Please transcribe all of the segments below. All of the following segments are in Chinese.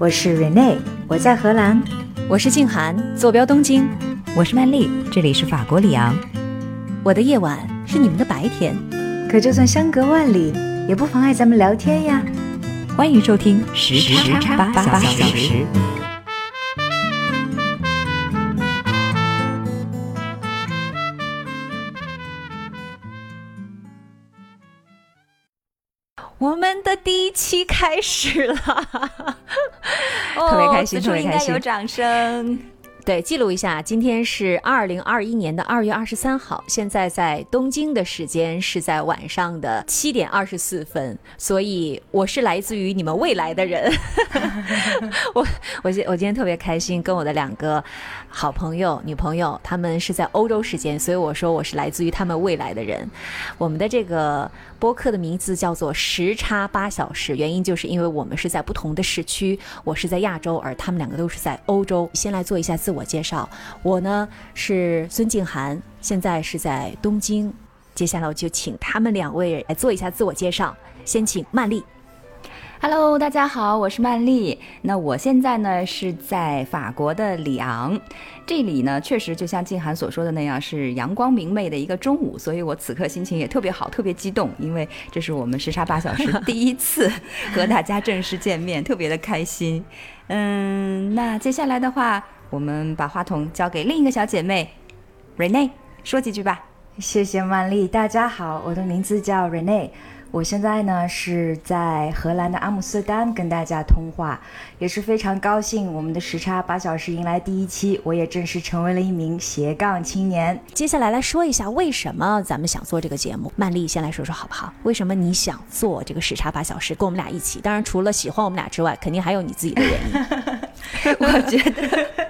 我是 Rene，我在荷兰；我是静涵，坐标东京；我是曼丽，这里是法国里昂。我的夜晚是你们的白天，可就算相隔万里，也不妨碍咱们聊天呀。欢迎收听时差八小时。我们的第一期开始了，特别开心，特别开心，有掌声。对，记录一下，今天是二零二一年的二月二十三号，现在在东京的时间是在晚上的七点二十四分，所以我是来自于你们未来的人。我我今我今天特别开心，跟我的两个好朋友、女朋友，他们是在欧洲时间，所以我说我是来自于他们未来的人。我们的这个播客的名字叫做时差八小时，原因就是因为我们是在不同的时区，我是在亚洲，而他们两个都是在欧洲。先来做一下自。自我介绍，我呢是孙静涵，现在是在东京。接下来我就请他们两位来做一下自我介绍。先请曼丽。Hello，大家好，我是曼丽。那我现在呢是在法国的里昂，这里呢确实就像静涵所说的那样，是阳光明媚的一个中午，所以我此刻心情也特别好，特别激动，因为这是我们时差八小时第一次 和大家正式见面，特别的开心。嗯，那接下来的话。我们把话筒交给另一个小姐妹，Rene，说几句吧。谢谢曼丽，大家好，我的名字叫 Rene。我现在呢是在荷兰的阿姆斯特丹跟大家通话，也是非常高兴，我们的时差八小时迎来第一期，我也正式成为了一名斜杠青年。接下来来说一下为什么咱们想做这个节目，曼丽先来说说好不好？为什么你想做这个时差八小时，跟我们俩一起？当然除了喜欢我们俩之外，肯定还有你自己的原因。我觉得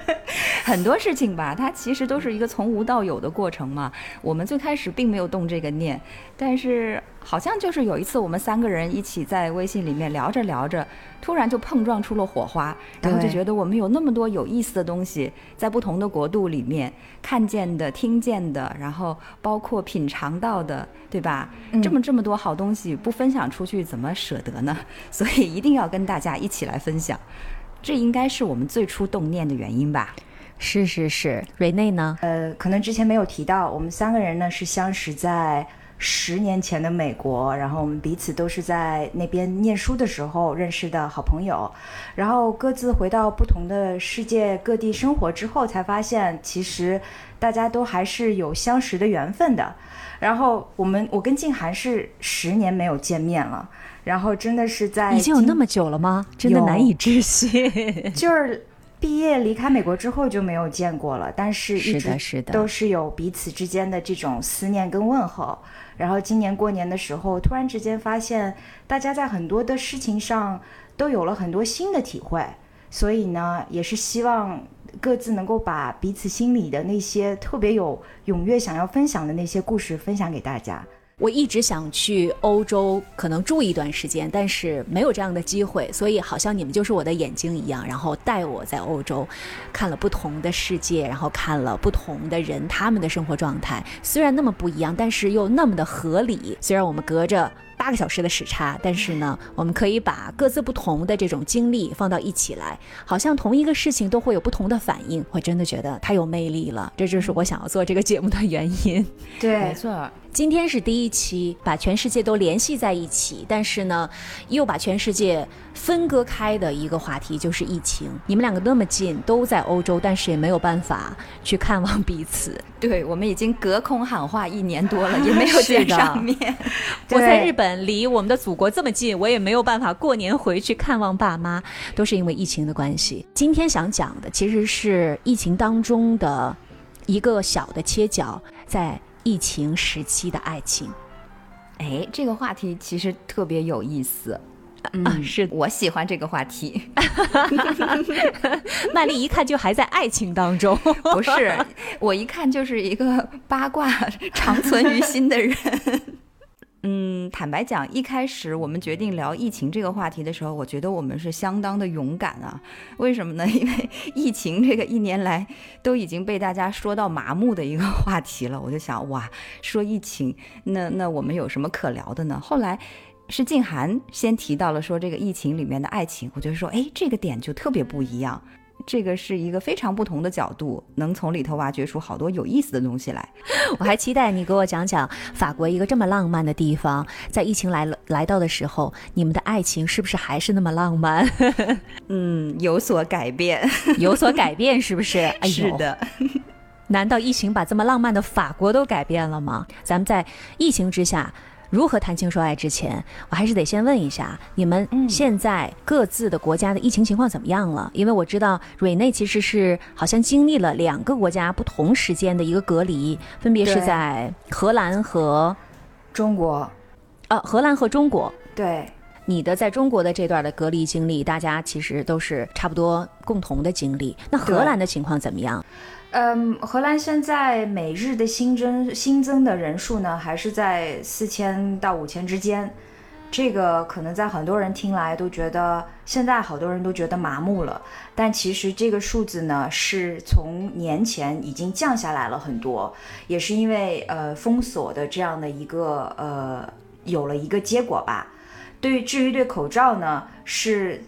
很多事情吧，它其实都是一个从无到有的过程嘛。我们最开始并没有动这个念，但是。好像就是有一次，我们三个人一起在微信里面聊着聊着，突然就碰撞出了火花，然后就觉得我们有那么多有意思的东西，在不同的国度里面看见的、听见的，然后包括品尝到的，对吧？这么这么多好东西，不分享出去怎么舍得呢？所以一定要跟大家一起来分享，这应该是我们最初动念的原因吧？是是是，瑞内呢？呃，可能之前没有提到，我们三个人呢是相识在。十年前的美国，然后我们彼此都是在那边念书的时候认识的好朋友，然后各自回到不同的世界各地生活之后，才发现其实大家都还是有相识的缘分的。然后我们，我跟静涵是十年没有见面了，然后真的是在已经有那么久了吗？真的难以置信。就是毕业离开美国之后就没有见过了，但是一直都是有彼此之间的这种思念跟问候。然后今年过年的时候，突然之间发现大家在很多的事情上都有了很多新的体会，所以呢，也是希望各自能够把彼此心里的那些特别有踊跃想要分享的那些故事分享给大家。我一直想去欧洲，可能住一段时间，但是没有这样的机会，所以好像你们就是我的眼睛一样，然后带我在欧洲看了不同的世界，然后看了不同的人他们的生活状态，虽然那么不一样，但是又那么的合理。虽然我们隔着。八个小时的时差，但是呢，我们可以把各自不同的这种经历放到一起来，好像同一个事情都会有不同的反应。我真的觉得太有魅力了，这就是我想要做这个节目的原因。对，没错。今天是第一期，把全世界都联系在一起，但是呢，又把全世界分割开的一个话题就是疫情。你们两个那么近，都在欧洲，但是也没有办法去看望彼此。对我们已经隔空喊话一年多了，也没有见上面。我在日本，离我们的祖国这么近，我也没有办法过年回去看望爸妈，都是因为疫情的关系。今天想讲的其实是疫情当中的一个小的切角，在。疫情时期的爱情，哎，这个话题其实特别有意思。嗯，是我喜欢这个话题。曼丽一看就还在爱情当中，不是？我一看就是一个八卦长存于心的人。嗯，坦白讲，一开始我们决定聊疫情这个话题的时候，我觉得我们是相当的勇敢啊。为什么呢？因为疫情这个一年来都已经被大家说到麻木的一个话题了。我就想，哇，说疫情，那那我们有什么可聊的呢？后来。是静涵先提到了说这个疫情里面的爱情，我觉得说，哎，这个点就特别不一样。这个是一个非常不同的角度，能从里头挖掘出好多有意思的东西来。我还期待你给我讲讲法国一个这么浪漫的地方，在疫情来了来到的时候，你们的爱情是不是还是那么浪漫？嗯，有所改变，有所改变，是不是？哎呦，是的。难道疫情把这么浪漫的法国都改变了吗？咱们在疫情之下。如何谈情说爱之前，我还是得先问一下你们现在各自的国家的疫情情况怎么样了？因为我知道瑞内其实是好像经历了两个国家不同时间的一个隔离，分别是在荷兰和中国。呃，荷兰和中国。对，你的在中国的这段的隔离经历，大家其实都是差不多共同的经历。那荷兰的情况怎么样？嗯，荷兰现在每日的新增新增的人数呢，还是在四千到五千之间。这个可能在很多人听来都觉得，现在好多人都觉得麻木了。但其实这个数字呢，是从年前已经降下来了很多，也是因为呃封锁的这样的一个呃有了一个结果吧。对至于对口罩呢，是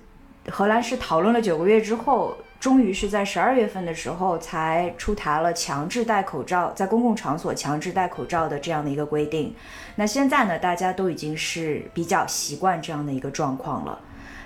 荷兰是讨论了九个月之后。终于是在十二月份的时候才出台了强制戴口罩，在公共场所强制戴口罩的这样的一个规定。那现在呢，大家都已经是比较习惯这样的一个状况了。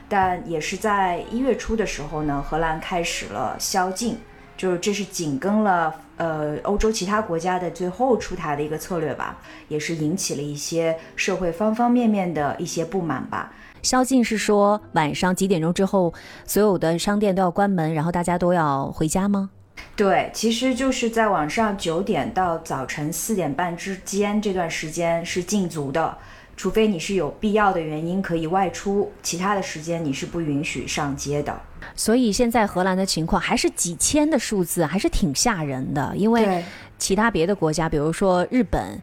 但也是在一月初的时候呢，荷兰开始了宵禁，就是这是紧跟了呃欧洲其他国家的最后出台的一个策略吧，也是引起了一些社会方方面面的一些不满吧。宵禁是说晚上几点钟之后，所有的商店都要关门，然后大家都要回家吗？对，其实就是在晚上九点到早晨四点半之间这段时间是禁足的，除非你是有必要的原因可以外出，其他的时间你是不允许上街的。所以现在荷兰的情况还是几千的数字，还是挺吓人的，因为其他别的国家，比如说日本。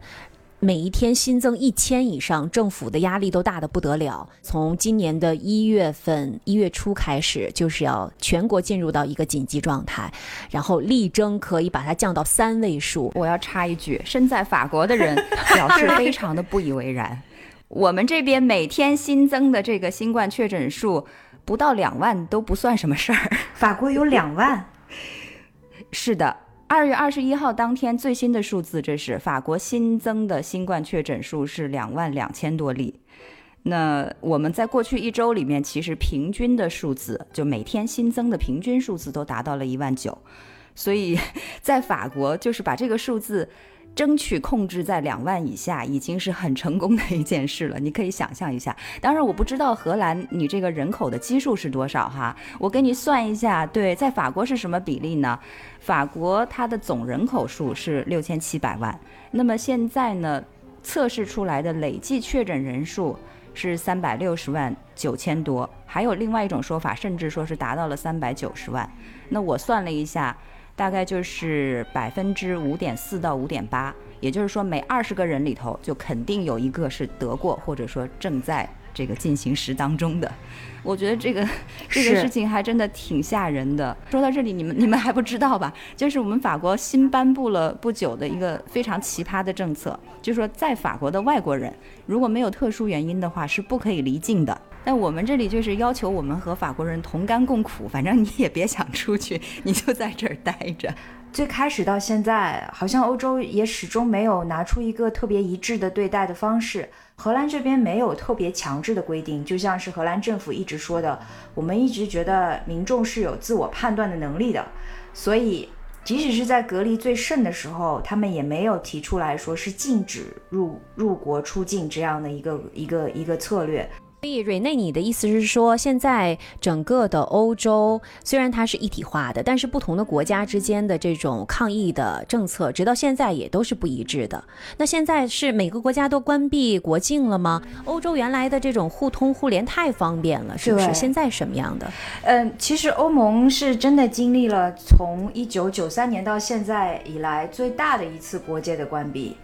每一天新增一千以上，政府的压力都大的不得了。从今年的一月份一月初开始，就是要全国进入到一个紧急状态，然后力争可以把它降到三位数。我要插一句，身在法国的人 表示非常的不以为然。我们这边每天新增的这个新冠确诊数不到两万都不算什么事儿，法国有两万。是的。二月二十一号当天最新的数字，这是法国新增的新冠确诊数是两万两千多例。那我们在过去一周里面，其实平均的数字，就每天新增的平均数字都达到了一万九。所以 在法国，就是把这个数字。争取控制在两万以下，已经是很成功的一件事了。你可以想象一下，当然我不知道荷兰你这个人口的基数是多少哈，我给你算一下。对，在法国是什么比例呢？法国它的总人口数是六千七百万，那么现在呢，测试出来的累计确诊人数是三百六十万九千多，还有另外一种说法，甚至说是达到了三百九十万。那我算了一下。大概就是百分之五点四到五点八，也就是说每二十个人里头就肯定有一个是得过，或者说正在这个进行时当中的。我觉得这个 这个事情还真的挺吓人的。说到这里，你们你们还不知道吧？就是我们法国新颁布了不久的一个非常奇葩的政策，就是说在法国的外国人如果没有特殊原因的话，是不可以离境的。那我们这里就是要求我们和法国人同甘共苦，反正你也别想出去，你就在这儿待着。最开始到现在，好像欧洲也始终没有拿出一个特别一致的对待的方式。荷兰这边没有特别强制的规定，就像是荷兰政府一直说的，我们一直觉得民众是有自我判断的能力的，所以即使是在隔离最甚的时候，他们也没有提出来说是禁止入入国出境这样的一个一个一个策略。所以，瑞内，你的意思是说，现在整个的欧洲虽然它是一体化的，但是不同的国家之间的这种抗疫的政策，直到现在也都是不一致的。那现在是每个国家都关闭国境了吗？欧洲原来的这种互通互联太方便了，是不是？现在什么样的？嗯，其实欧盟是真的经历了从一九九三年到现在以来最大的一次国界的关闭。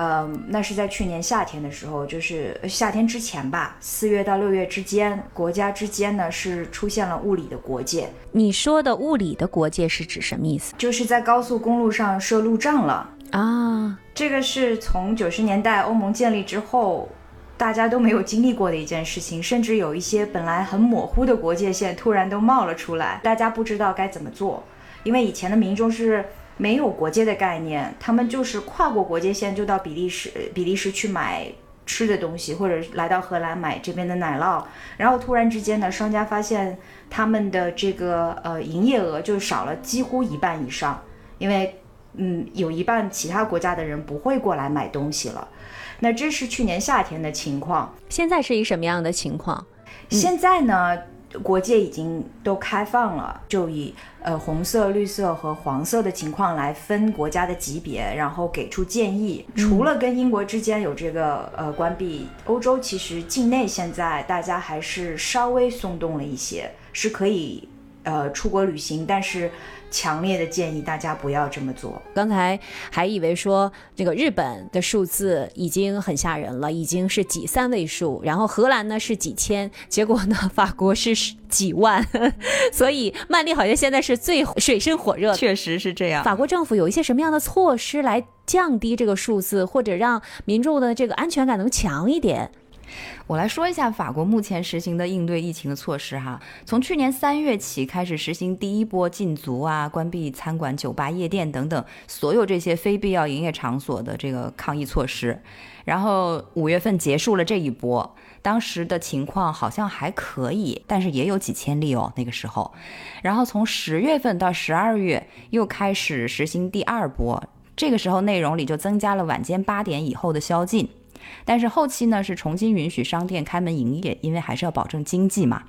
嗯，那是在去年夏天的时候，就是夏天之前吧，四月到六月之间，国家之间呢是出现了物理的国界。你说的物理的国界是指什么意思？就是在高速公路上设路障了啊。这个是从九十年代欧盟建立之后，大家都没有经历过的一件事情，甚至有一些本来很模糊的国界线突然都冒了出来，大家不知道该怎么做，因为以前的民众是没有国界的概念，他们就是跨过国界线就到比利时，比利时去买。吃的东西，或者来到荷兰买这边的奶酪，然后突然之间呢，商家发现他们的这个呃营业额就少了几乎一半以上，因为嗯有一半其他国家的人不会过来买东西了。那这是去年夏天的情况，现在是一什么样的情况？现在呢？国界已经都开放了，就以呃红色、绿色和黄色的情况来分国家的级别，然后给出建议。除了跟英国之间有这个呃关闭，欧洲其实境内现在大家还是稍微松动了一些，是可以呃出国旅行，但是。强烈的建议大家不要这么做。刚才还以为说这个日本的数字已经很吓人了，已经是几三位数，然后荷兰呢是几千，结果呢法国是几万，所以曼丽好像现在是最水深火热。确实是这样。法国政府有一些什么样的措施来降低这个数字，或者让民众的这个安全感能强一点？我来说一下法国目前实行的应对疫情的措施哈。从去年三月起开始实行第一波禁足啊、关闭餐馆、酒吧、夜店等等所有这些非必要营业场所的这个抗疫措施。然后五月份结束了这一波，当时的情况好像还可以，但是也有几千例哦那个时候。然后从十月份到十二月又开始实行第二波，这个时候内容里就增加了晚间八点以后的宵禁。但是后期呢是重新允许商店开门营业，因为还是要保证经济嘛。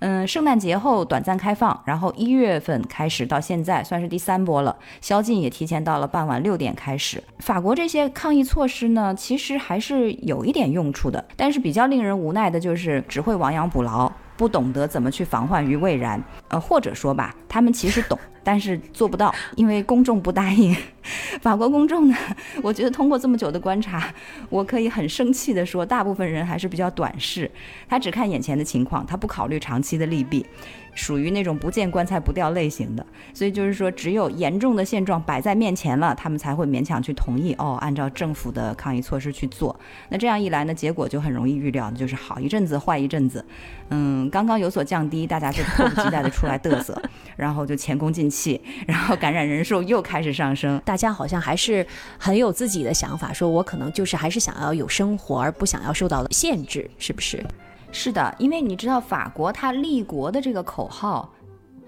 嗯，圣诞节后短暂开放，然后一月份开始到现在算是第三波了，宵禁也提前到了傍晚六点开始。法国这些抗疫措施呢，其实还是有一点用处的，但是比较令人无奈的就是只会亡羊补牢。不懂得怎么去防患于未然，呃，或者说吧，他们其实懂，但是做不到，因为公众不答应。法国公众呢，我觉得通过这么久的观察，我可以很生气的说，大部分人还是比较短视，他只看眼前的情况，他不考虑长期的利弊。属于那种不见棺材不掉类型的，所以就是说，只有严重的现状摆在面前了，他们才会勉强去同意哦，按照政府的抗疫措施去做。那这样一来呢，结果就很容易预料，就是好一阵子，坏一阵子。嗯，刚刚有所降低，大家就迫不及待的出来嘚瑟，然后就前功尽弃，然后感染人数又开始上升。大家好像还是很有自己的想法，说我可能就是还是想要有生活，而不想要受到限制，是不是？是的，因为你知道法国它立国的这个口号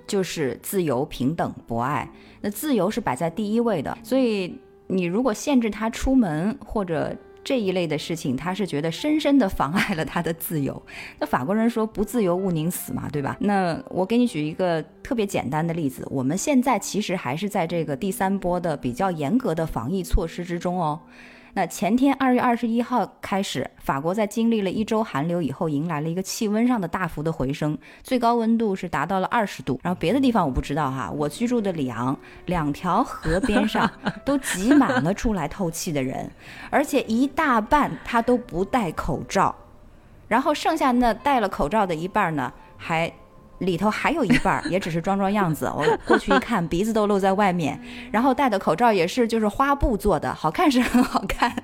就是自由、平等、博爱，那自由是摆在第一位的，所以你如果限制他出门或者这一类的事情，他是觉得深深的妨碍了他的自由。那法国人说不自由勿宁死嘛，对吧？那我给你举一个特别简单的例子，我们现在其实还是在这个第三波的比较严格的防疫措施之中哦。那前天二月二十一号开始，法国在经历了一周寒流以后，迎来了一个气温上的大幅的回升，最高温度是达到了二十度。然后别的地方我不知道哈，我居住的里昂，两条河边上都挤满了出来透气的人，而且一大半他都不戴口罩，然后剩下那戴了口罩的一半呢，还。里头还有一半儿，也只是装装样子。我过去一看，鼻子都露在外面，然后戴的口罩也是就是花布做的，好看是很好看，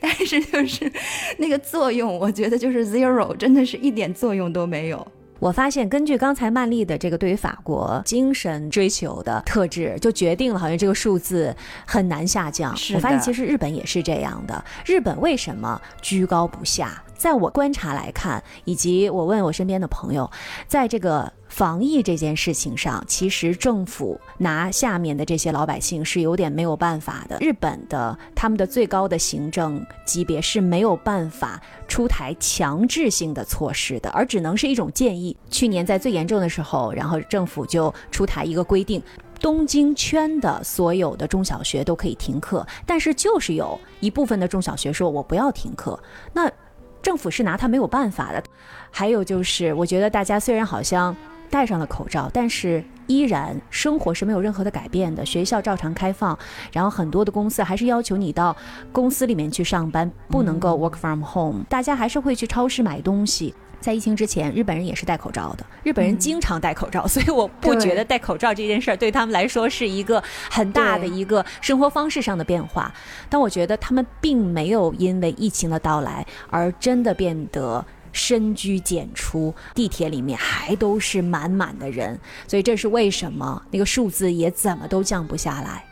但是就是那个作用，我觉得就是 zero，真的是一点作用都没有。我发现，根据刚才曼丽的这个对于法国精神追求的特质，就决定了好像这个数字很难下降。我发现其实日本也是这样的。日本为什么居高不下？在我观察来看，以及我问我身边的朋友，在这个。防疫这件事情上，其实政府拿下面的这些老百姓是有点没有办法的。日本的他们的最高的行政级别是没有办法出台强制性的措施的，而只能是一种建议。去年在最严重的时候，然后政府就出台一个规定，东京圈的所有的中小学都可以停课，但是就是有一部分的中小学说我不要停课，那政府是拿他没有办法的。还有就是，我觉得大家虽然好像。戴上了口罩，但是依然生活是没有任何的改变的。学校照常开放，然后很多的公司还是要求你到公司里面去上班，不能够 work from home。大家还是会去超市买东西。在疫情之前，日本人也是戴口罩的，日本人经常戴口罩，所以我不觉得戴口罩这件事儿对他们来说是一个很大的一个生活方式上的变化。但我觉得他们并没有因为疫情的到来而真的变得深居简出，地铁里面还都是满满的人，所以这是为什么？那个数字也怎么都降不下来。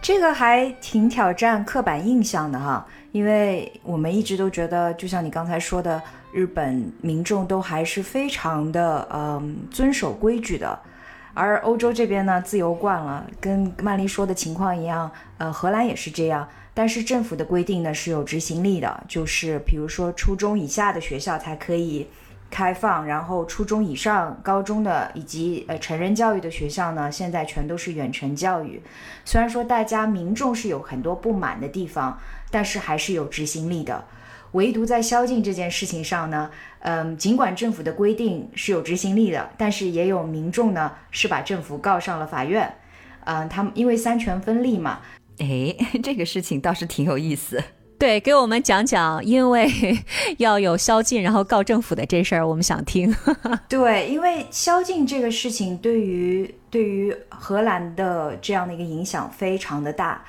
这个还挺挑战刻板印象的哈，因为我们一直都觉得，就像你刚才说的，日本民众都还是非常的嗯遵守规矩的，而欧洲这边呢自由惯了，跟曼丽说的情况一样，呃，荷兰也是这样，但是政府的规定呢是有执行力的，就是比如说初中以下的学校才可以。开放，然后初中以上、高中的以及呃成人教育的学校呢，现在全都是远程教育。虽然说大家民众是有很多不满的地方，但是还是有执行力的。唯独在宵禁这件事情上呢，嗯，尽管政府的规定是有执行力的，但是也有民众呢是把政府告上了法院。嗯，他们因为三权分立嘛，哎，这个事情倒是挺有意思。对，给我们讲讲，因为 要有宵禁，然后告政府的这事儿，我们想听。对，因为宵禁这个事情对于对于荷兰的这样的一个影响非常的大，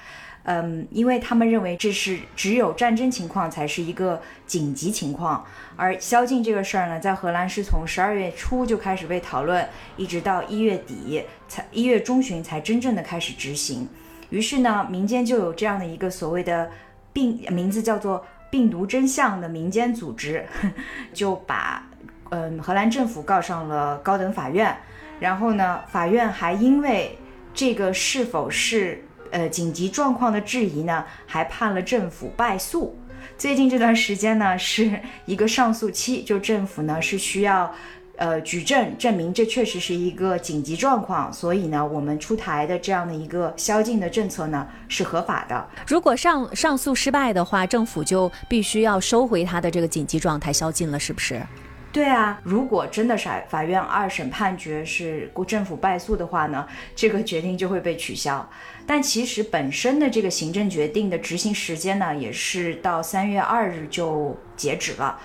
嗯，因为他们认为这是只有战争情况才是一个紧急情况，而宵禁这个事儿呢，在荷兰是从十二月初就开始被讨论，一直到一月底才一月中旬才真正的开始执行，于是呢，民间就有这样的一个所谓的。病名字叫做“病毒真相”的民间组织，就把嗯荷兰政府告上了高等法院。然后呢，法院还因为这个是否是呃紧急状况的质疑呢，还判了政府败诉。最近这段时间呢，是一个上诉期，就政府呢是需要。呃，举证证明这确实是一个紧急状况，所以呢，我们出台的这样的一个宵禁的政策呢是合法的。如果上上诉失败的话，政府就必须要收回他的这个紧急状态宵禁了，是不是？对啊，如果真的是法院二审判决是政府败诉的话呢，这个决定就会被取消。但其实本身的这个行政决定的执行时间呢，也是到三月二日就截止了。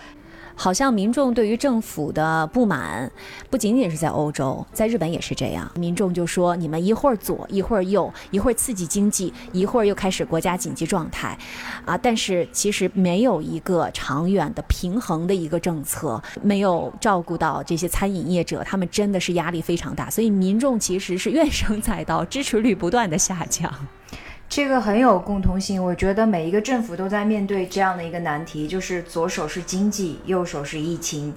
好像民众对于政府的不满，不仅仅是在欧洲，在日本也是这样。民众就说：“你们一会儿左，一会儿右，一会儿刺激经济，一会儿又开始国家紧急状态，啊！”但是其实没有一个长远的平衡的一个政策，没有照顾到这些餐饮业者，他们真的是压力非常大。所以民众其实是怨声载道，支持率不断的下降。这个很有共同性，我觉得每一个政府都在面对这样的一个难题，就是左手是经济，右手是疫情。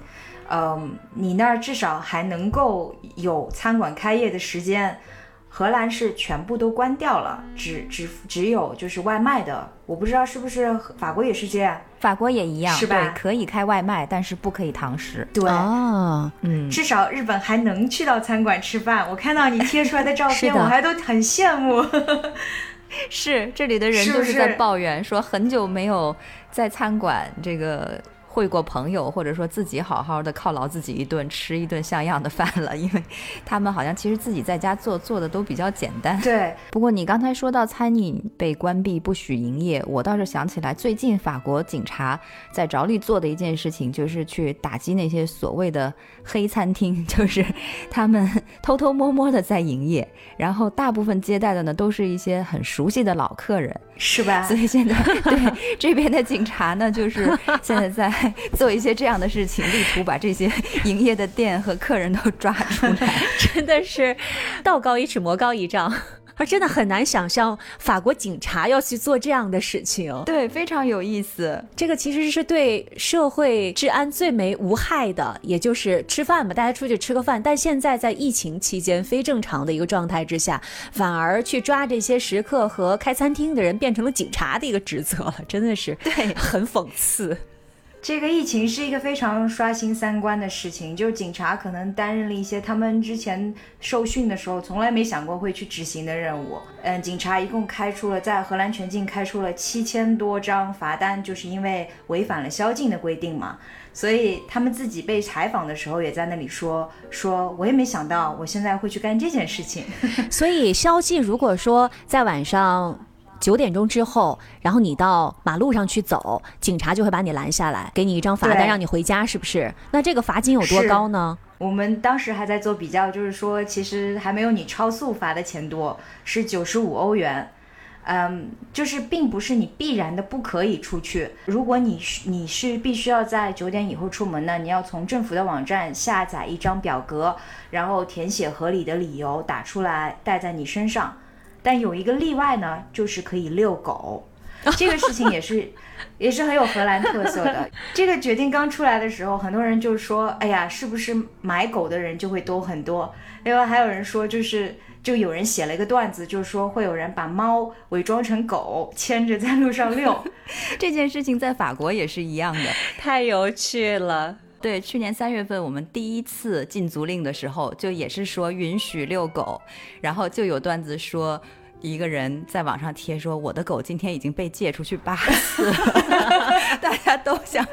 嗯，你那儿至少还能够有餐馆开业的时间，荷兰是全部都关掉了，只只只有就是外卖的。我不知道是不是法国也是这样，法国也一样，是吧？可以开外卖，但是不可以堂食。对啊，嗯，至少日本还能去到餐馆吃饭。我看到你贴出来的照片，我还都很羡慕。是，这里的人都是在抱怨，说很久没有在餐馆这个。会过朋友，或者说自己好好的犒劳自己一顿，吃一顿像样的饭了。因为他们好像其实自己在家做做的都比较简单。对。不过你刚才说到餐饮被关闭不许营业，我倒是想起来，最近法国警察在着力做的一件事情，就是去打击那些所谓的黑餐厅，就是他们偷偷摸摸的在营业，然后大部分接待的呢都是一些很熟悉的老客人，是吧？所以现在对这边的警察呢，就是现在在。做一些这样的事情，力图把这些营业的店和客人都抓出来，真的是道高一尺，魔高一丈。而真的很难想象法国警察要去做这样的事情，对，非常有意思。这个其实是对社会治安最没无害的，也就是吃饭嘛，大家出去吃个饭。但现在在疫情期间非正常的一个状态之下，反而去抓这些食客和开餐厅的人，变成了警察的一个职责了，真的是对，很讽刺。这个疫情是一个非常刷新三观的事情，就是警察可能担任了一些他们之前受训的时候从来没想过会去执行的任务。嗯，警察一共开出了在荷兰全境开出了七千多张罚单，就是因为违反了宵禁的规定嘛。所以他们自己被采访的时候也在那里说说，我也没想到我现在会去干这件事情。所以宵禁如果说在晚上。九点钟之后，然后你到马路上去走，警察就会把你拦下来，给你一张罚单，让你回家，是不是？那这个罚金有多高呢？我们当时还在做比较，就是说，其实还没有你超速罚的钱多，是九十五欧元。嗯，就是并不是你必然的不可以出去。如果你是你是必须要在九点以后出门呢，你要从政府的网站下载一张表格，然后填写合理的理由打出来带在你身上。但有一个例外呢，就是可以遛狗。这个事情也是，也是很有荷兰特色的。这个决定刚出来的时候，很多人就说：“哎呀，是不是买狗的人就会多很多？”另外还有人说，就是就有人写了一个段子，就是说会有人把猫伪装成狗，牵着在路上遛。这件事情在法国也是一样的。太有趣了。对，去年三月份我们第一次禁足令的时候，就也是说允许遛狗，然后就有段子说。一个人在网上贴说：“我的狗今天已经被借出去八次了。” 大家都想，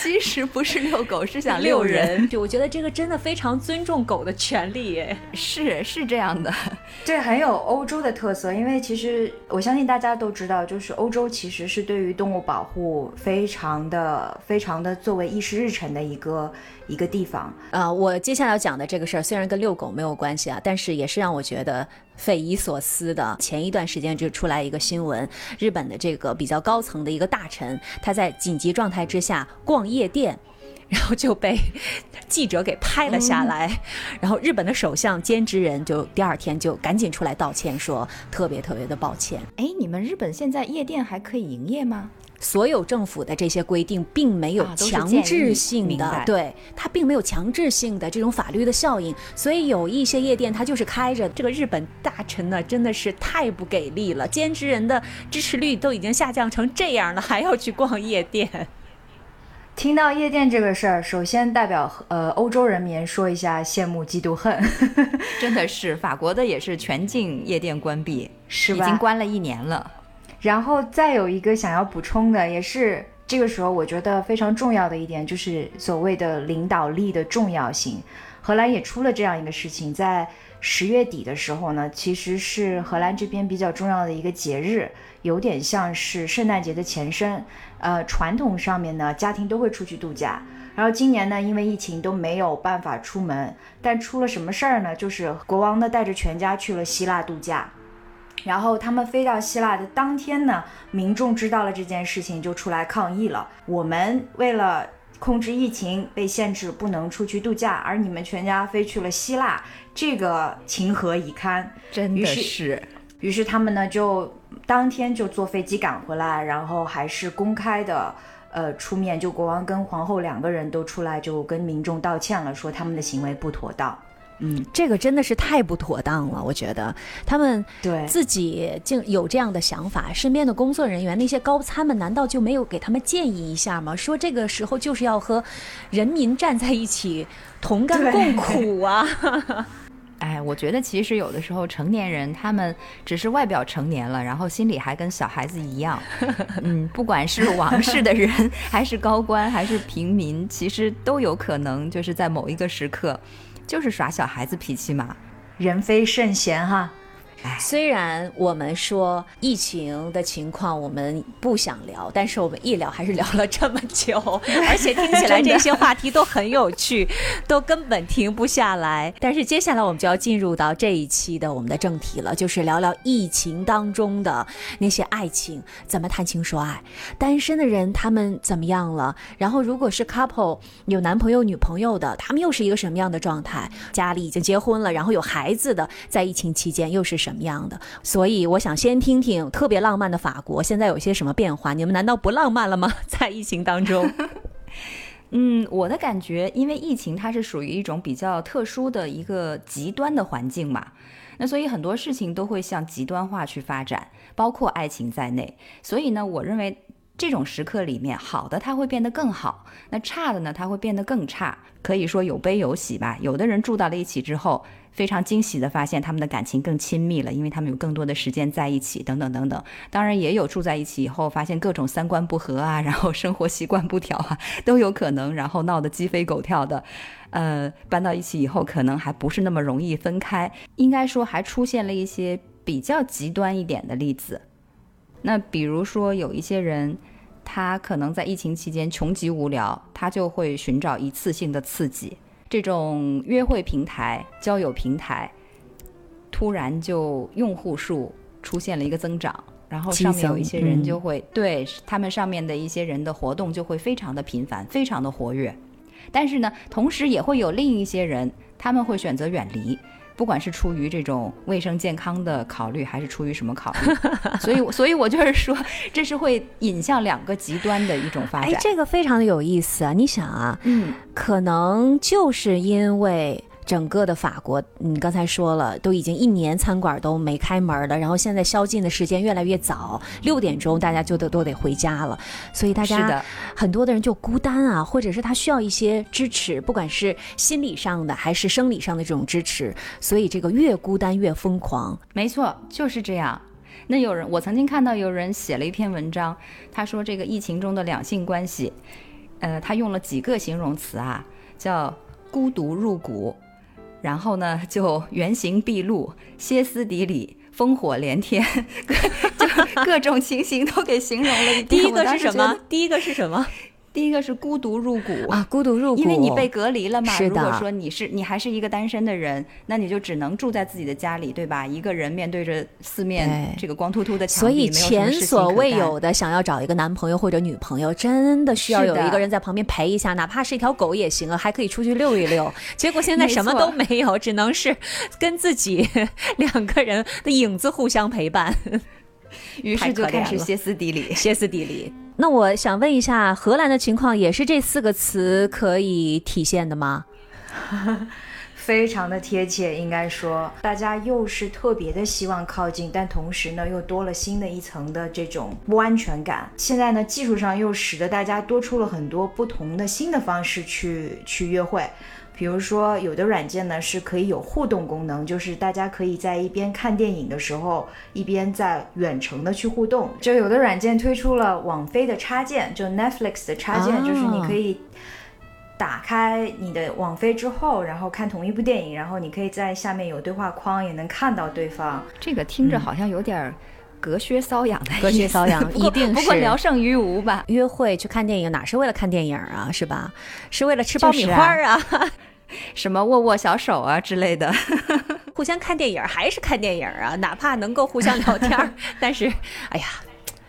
其实不是遛狗，是想 遛人。对，我觉得这个真的非常尊重狗的权利耶。是是这样的，这很有欧洲的特色，因为其实我相信大家都知道，就是欧洲其实是对于动物保护非常的、非常的作为议事日程的一个一个地方。呃，我接下来要讲的这个事儿虽然跟遛狗没有关系啊，但是也是让我觉得匪夷所思的。前一段时间就出来一个新闻，日本的这个比较高层的一个大臣，他在紧急状态之下逛夜店。然后就被记者给拍了下来，然后日本的首相兼职人就第二天就赶紧出来道歉，说特别特别的抱歉。哎，你们日本现在夜店还可以营业吗？所有政府的这些规定并没有强制性的，对它并没有强制性的这种法律的效应，所以有一些夜店它就是开着。这个日本大臣呢，真的是太不给力了，兼职人的支持率都已经下降成这样了，还要去逛夜店。听到夜店这个事儿，首先代表呃欧洲人民说一下羡慕嫉妒恨，真的是，法国的也是全境夜店关闭，是吧？已经关了一年了。然后再有一个想要补充的，也是这个时候我觉得非常重要的一点，就是所谓的领导力的重要性。荷兰也出了这样一个事情，在十月底的时候呢，其实是荷兰这边比较重要的一个节日，有点像是圣诞节的前身。呃，传统上面呢，家庭都会出去度假。然后今年呢，因为疫情都没有办法出门，但出了什么事儿呢？就是国王呢带着全家去了希腊度假。然后他们飞到希腊的当天呢，民众知道了这件事情，就出来抗议了。我们为了控制疫情，被限制不能出去度假，而你们全家飞去了希腊，这个情何以堪？真的是，于是他们呢就当天就坐飞机赶回来，然后还是公开的。呃，出面就国王跟皇后两个人都出来，就跟民众道歉了，说他们的行为不妥当。嗯，这个真的是太不妥当了，我觉得他们对，自己竟有这样的想法，身边的工作人员那些高参们难道就没有给他们建议一下吗？说这个时候就是要和人民站在一起，同甘共苦啊！哎，我觉得其实有的时候成年人他们只是外表成年了，然后心里还跟小孩子一样。嗯，不管是王室的人，还是高官，还是平民，其实都有可能就是在某一个时刻，就是耍小孩子脾气嘛。人非圣贤哈。虽然我们说疫情的情况我们不想聊，但是我们一聊还是聊了这么久，而且听起来这些话题都很有趣，都根本停不下来。但是接下来我们就要进入到这一期的我们的正题了，就是聊聊疫情当中的那些爱情，怎么谈情说爱，单身的人他们怎么样了？然后如果是 couple 有男朋友女朋友的，他们又是一个什么样的状态？家里已经结婚了，然后有孩子的，在疫情期间又是什么样的？所以我想先听听特别浪漫的法国现在有些什么变化？你们难道不浪漫了吗？在疫情当中，嗯，我的感觉，因为疫情它是属于一种比较特殊的一个极端的环境嘛，那所以很多事情都会向极端化去发展，包括爱情在内。所以呢，我认为这种时刻里面，好的它会变得更好，那差的呢，它会变得更差。可以说有悲有喜吧。有的人住到了一起之后，非常惊喜的发现他们的感情更亲密了，因为他们有更多的时间在一起，等等等等。当然也有住在一起以后发现各种三观不合啊，然后生活习惯不调啊，都有可能，然后闹得鸡飞狗跳的。呃，搬到一起以后，可能还不是那么容易分开。应该说，还出现了一些比较极端一点的例子。那比如说有一些人，他可能在疫情期间穷极无聊，他就会寻找一次性的刺激。这种约会平台、交友平台，突然就用户数出现了一个增长，然后上面有一些人就会、对他们上面的一些人的活动就会非常的频繁，非常的活跃。但是呢，同时也会有另一些人，他们会选择远离。不管是出于这种卫生健康的考虑，还是出于什么考虑，所以，所以我就是说，这是会引向两个极端的一种发展。哎，这个非常的有意思啊！你想啊，嗯，可能就是因为整个的法国，你刚才说了，都已经一年餐馆都没开门了，然后现在宵禁的时间越来越早，六点钟大家就得都得回家了，所以大家很多的人就孤单啊，或者是他需要一些支持，不管是心理上的还是生理上的这种支持，所以这个越孤单越疯狂。没错，就是这样。那有人，我曾经看到有人写了一篇文章，他说这个疫情中的两性关系，呃，他用了几个形容词啊，叫孤独入骨，然后呢就原形毕露、歇斯底里、烽火连天，各就各种情形都给形容了一遍。第一个是什么？第一个是什么第一个是孤独入骨啊？孤独入骨，因为你被隔离了嘛。是的如果说你是你还是一个单身的人，那你就只能住在自己的家里，对吧？一个人面对着四面这个光秃秃的墙所以前所未有的想要找一个男朋友或者女朋友，真的需要有一个人在旁边陪一下，哪怕是一条狗也行啊，还可以出去溜一溜。结果现在什么都没有，只能是跟自己 两个人的影子互相陪伴，于是就开始歇斯底里。歇斯底里。那我想问一下，荷兰的情况也是这四个词可以体现的吗？非常的贴切，应该说，大家又是特别的希望靠近，但同时呢，又多了新的一层的这种不安全感。现在呢，技术上又使得大家多出了很多不同的新的方式去去约会。比如说，有的软件呢是可以有互动功能，就是大家可以在一边看电影的时候，一边在远程的去互动。就有的软件推出了网飞的插件，就 Netflix 的插件，哦就是你可以打开你的网飞之后，然后看同一部电影，然后你可以在下面有对话框，也能看到对方。这个听着好像有点儿隔靴搔痒的意思，隔靴搔痒 不过一定不过聊胜于无吧。约会去看电影哪是为了看电影啊，是吧？是为了吃爆米就是啊花啊，什么握握小手啊之类的，互相看电影还是看电影啊，哪怕能够互相聊天，但是，哎呀。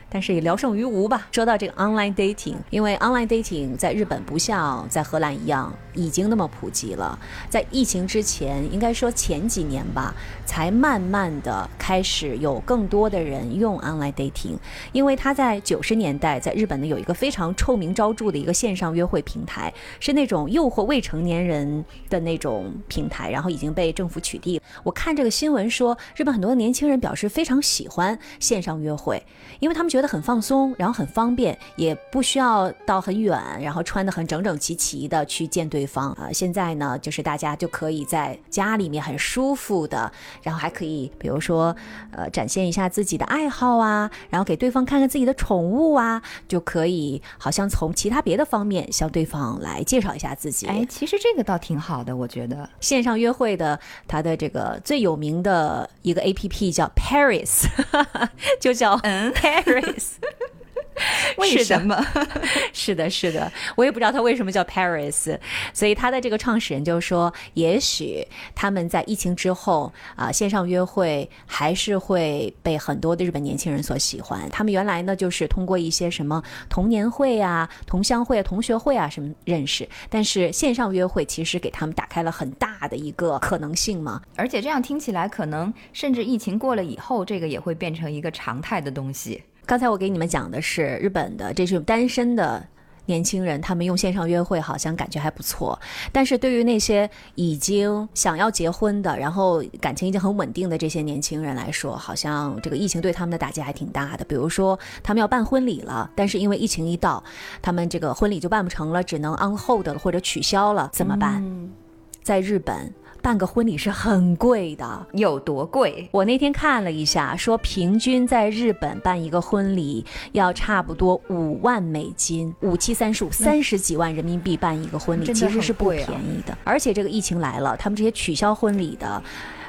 但是也聊胜于无吧。说到这个 online dating，因为 online dating 在日本不像在荷兰一样已经那么普及了，在疫情之前，应该说前几年吧，才慢慢的开始有更多的人用 online dating。因为他在九十年代在日本呢有一个非常臭名昭著的一个线上约会平台，是那种诱惑未成年人的那种平台，然后已经被政府取缔。我看这个新闻说，日本很多的年轻人表示非常喜欢线上约会，因为他们觉很放松，然后很方便，也不需要到很远，然后穿得很整整齐齐的去见对方。啊、现在呢，就是大家就可以在家里面很舒服的，然后还可以比如说呃展现一下自己的爱好啊，然后给对方看看自己的宠物啊，就可以好像从其他别的方面向对方来介绍一下自己。哎，其实这个倒挺好的，我觉得。线上约会的，它的这个最有名的一个 A P P 叫 Paris，就叫嗯 Paris。为什么？是的，是的，我也不知道他为什么叫 Paris，所以他的这个创始人就说，也许他们在疫情之后啊、线上约会还是会被很多的日本年轻人所喜欢。他们原来呢就是通过一些什么童年会啊、同乡会啊、同学会啊什么认识，但是线上约会其实给他们打开了很大的一个可能性嘛。而且这样听起来，可能甚至疫情过了以后，这个也会变成一个常态的东西。刚才我给你们讲的是日本的这种单身的年轻人，他们用线上约会好像感觉还不错。但是对于那些已经想要结婚的，然后感情已经很稳定的这些年轻人来说，好像这个疫情对他们的打击还挺大的。比如说，他们要办婚礼了，但是因为疫情一到，他们这个婚礼就办不成了，只能 on hold 了或者取消了，怎么办？在日本办个婚礼是很贵的。有多贵？我那天看了一下，说平均在日本办一个婚礼要差不多五万美金，五七三十五，三十几万人民币办一个婚礼，其实是不便宜的。而且这个疫情来了，他们这些取消婚礼的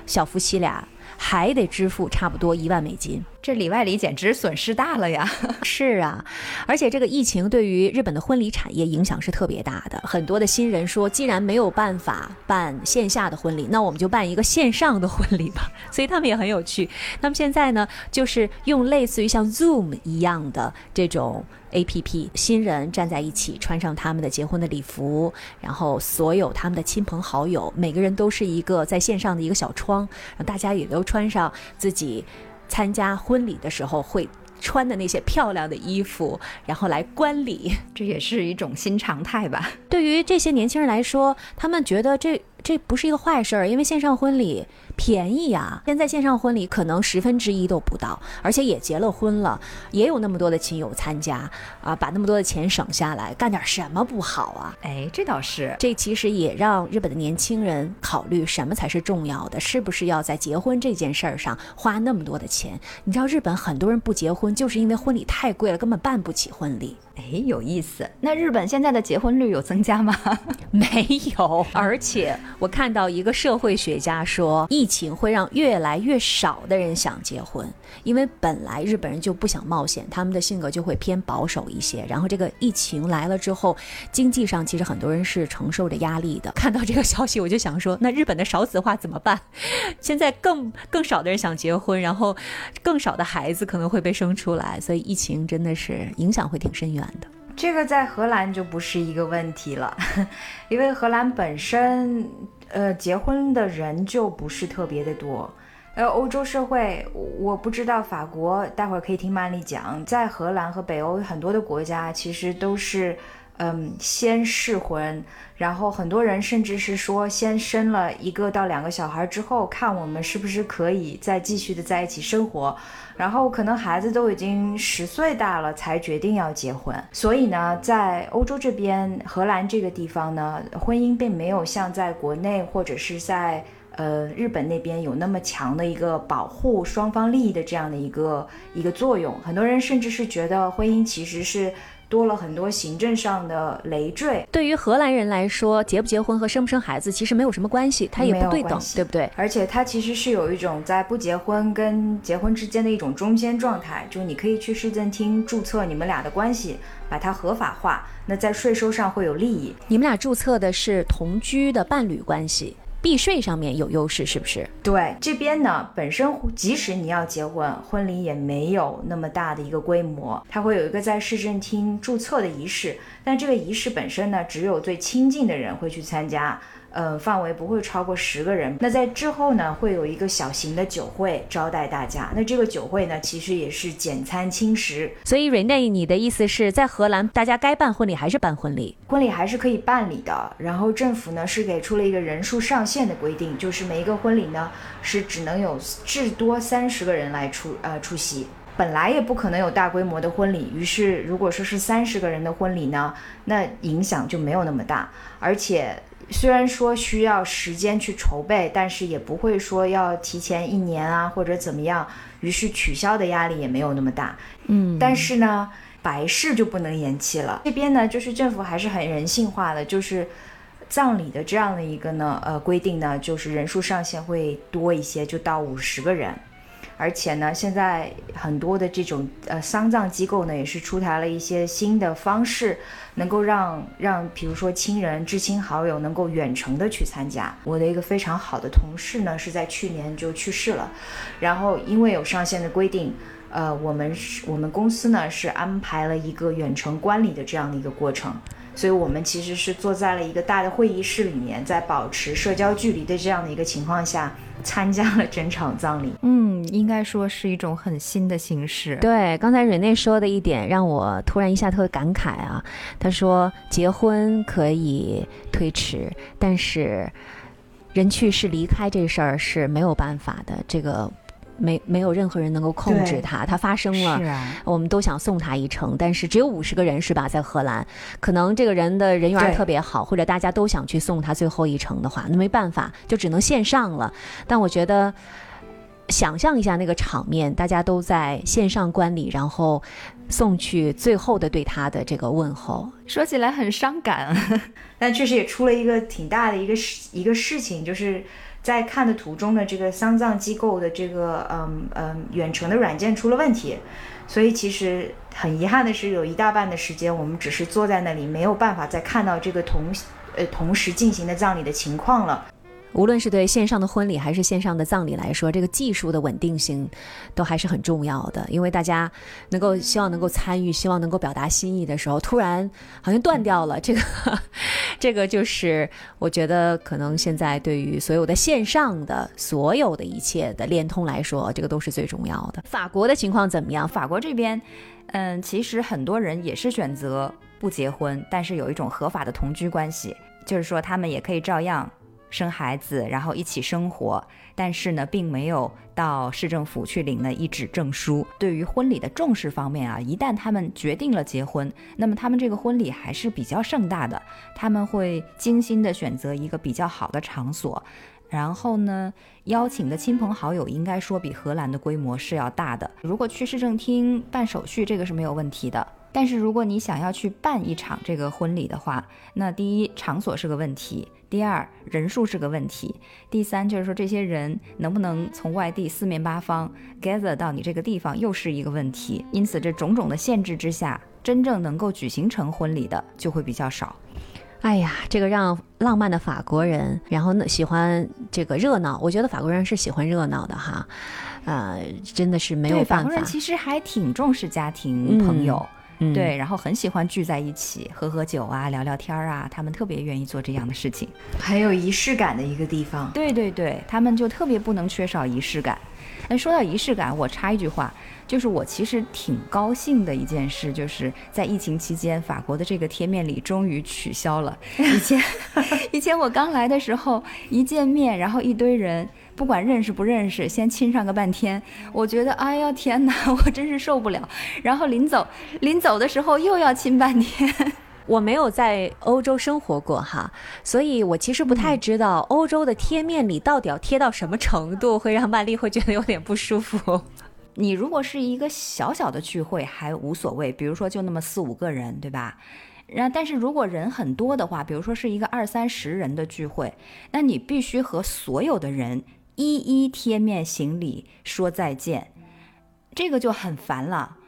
小夫妻俩。还得支付差不多一万美金。这里外里简直损失大了呀！是啊，而且这个疫情对于日本的婚礼产业影响是特别大的。很多的新人说，既然没有办法办线下的婚礼，那我们就办一个线上的婚礼吧。所以他们也很有趣。那么现在呢，就是用类似于像 Zoom 一样的这种 APP，新人站在一起，穿上他们的结婚的礼服，然后所有他们的亲朋好友，每个人都是一个在线上的一个小窗，让大家也都穿上自己。参加婚礼的时候会穿的那些漂亮的衣服，然后来观礼，这也是一种新常态吧。对于这些年轻人来说，他们觉得这。这不是一个坏事儿，因为线上婚礼便宜啊。现在线上婚礼可能十分之一都不到，而且也结了婚了，也有那么多的亲友参加啊，把那么多的钱省下来，干点什么不好啊？哎，这倒是。这其实也让日本的年轻人考虑什么才是重要的，是不是要在结婚这件事儿上花那么多的钱？你知道日本很多人不结婚，就是因为婚礼太贵了，根本办不起婚礼。哎，有意思。那日本现在的结婚率有增加吗？没有，而且我看到一个社会学家说，疫情会让越来越少的人想结婚，因为本来日本人就不想冒险，他们的性格就会偏保守一些。然后这个疫情来了之后，经济上其实很多人是承受着压力的。看到这个消息，我就想说，那日本的少子化怎么办？现在更更少的人想结婚，然后更少的孩子可能会被生出来，所以疫情真的是影响会挺深远这个在荷兰就不是一个问题了，因为荷兰本身，呃，结婚的人就不是特别的多。呃，欧洲社会，我不知道法国，待会儿可以听曼丽讲。在荷兰和北欧很多的国家，其实都是。嗯，先试婚，然后很多人甚至是说，先生了一个到两个小孩之后，看我们是不是可以再继续的在一起生活，然后可能孩子都已经十岁大了才决定要结婚。所以呢，在欧洲这边，荷兰这个地方呢，婚姻并没有像在国内或者是在呃日本那边有那么强的一个保护双方利益的这样的一个一个作用。很多人甚至是觉得婚姻其实是。多了很多行政上的累赘。对于荷兰人来说，结不结婚和生不生孩子其实没有什么关系，它也不对等，对不对？而且它其实是有一种在不结婚跟结婚之间的一种中间状态，就是你可以去市政厅注册你们俩的关系，把它合法化，那在税收上会有利益。你们俩注册的是同居的伴侣关系。避税上面有优势，是不是？对，这边呢，本身即使你要结婚，婚礼也没有那么大的一个规模，它会有一个在市政厅注册的仪式，但这个仪式本身呢，只有最亲近的人会去参加。呃，范围不会超过十个人。那在之后呢，会有一个小型的酒会招待大家。那这个酒会呢，其实也是简餐轻食。所以，Rene，你的意思是在荷兰，大家该办婚礼还是办婚礼？婚礼还是可以办理的。然后政府呢是给出了一个人数上限的规定，就是每一个婚礼呢是只能有至多三十个人来出呃出席。本来也不可能有大规模的婚礼，于是如果说是三十个人的婚礼呢，那影响就没有那么大，而且。虽然说需要时间去筹备，但是也不会说要提前一年啊或者怎么样，于是取消的压力也没有那么大。嗯，但是呢，白事就不能延期了。这边呢，就是政府还是很人性化的，就是葬礼的这样的一个呢，呃，规定呢，就是人数上限会多一些，就到五十个人。而且呢，现在很多的这种呃丧葬机构呢，也是出台了一些新的方式，能够让让比如说亲人、至亲好友能够远程的去参加。我的一个非常好的同事呢，是在去年就去世了，然后因为有上限的规定，呃，我们是我们公司呢是安排了一个远程观礼的这样的一个过程。所以我们其实是坐在了一个大的会议室里面，在保持社交距离的这样的一个情况下，参加了整场葬礼。嗯，应该说是一种很新的形式。对，刚才瑞内说的一点让我突然一下特别感慨啊。他说，结婚可以推迟，但是人去世离开这事儿是没有办法的。这个。没没有任何人能够控制它，它发生了，我们都想送他一程，但是只有五十个人是吧？在荷兰，可能这个人的人缘特别好，或者大家都想去送他最后一程的话，那没办法，就只能线上了。但我觉得，想象一下那个场面，大家都在线上观礼，然后送去最后的对他的这个问候，说起来很伤感，但确实也出了一个挺大的一个事一个事情，就是。在看的途中呢，这个丧葬机构的这个嗯嗯远程的软件出了问题，所以其实很遗憾的是，有一大半的时间我们只是坐在那里，没有办法再看到这个同呃同时进行的葬礼的情况了。无论是对线上的婚礼还是线上的葬礼来说，这个技术的稳定性都还是很重要的。因为大家能够希望能够参与，希望能够表达心意的时候，突然好像断掉了。这个，这个就是我觉得可能现在对于所有的线上的所有的一切的联通来说，这个都是最重要的。法国的情况怎么样？法国这边，嗯，其实很多人也是选择不结婚，但是有一种合法的同居关系，就是说他们也可以照样。生孩子，然后一起生活，但是呢，并没有到市政府去领了一纸证书。对于婚礼的重视方面啊，一旦他们决定了结婚，那么他们这个婚礼还是比较盛大的。他们会精心的选择一个比较好的场所，然后呢，邀请的亲朋好友应该说比荷兰的规模是要大的。如果去市政厅办手续，这个是没有问题的。但是如果你想要去办一场这个婚礼的话，那第一场所是个问题。第二，人数是个问题；第三，就是说这些人能不能从外地四面八方 gather 到你这个地方，又是一个问题。因此，这种种的限制之下，真正能够举行成婚礼的就会比较少。哎呀，这个让浪漫的法国人，然后呢喜欢这个热闹，我觉得法国人是喜欢热闹的哈，呃，真的是没有办法。法国人其实还挺重视家庭朋友。对，然后很喜欢聚在一起喝喝酒啊，聊聊天啊，他们特别愿意做这样的事情，很有仪式感的一个地方。对对对，他们就特别不能缺少仪式感。那说到仪式感，我插一句话，就是我其实挺高兴的一件事，就是在疫情期间，法国的这个贴面礼终于取消了。以前，以前我刚来的时候，一见面，然后一堆人。不管认识不认识，先亲上个半天，我觉得，哎呀天哪，我真是受不了。然后临走，临走的时候又要亲半天。我没有在欧洲生活过哈，所以我其实不太知道欧洲的贴面礼到底要贴到什么程度，会让曼丽会觉得有点不舒服。你如果是一个小小的聚会还无所谓，比如说就那么四五个人，对吧？然但是如果人很多的话，比如说是一个二三十人的聚会，那你必须和所有的人。一一贴面行礼说再见，这个就很烦了。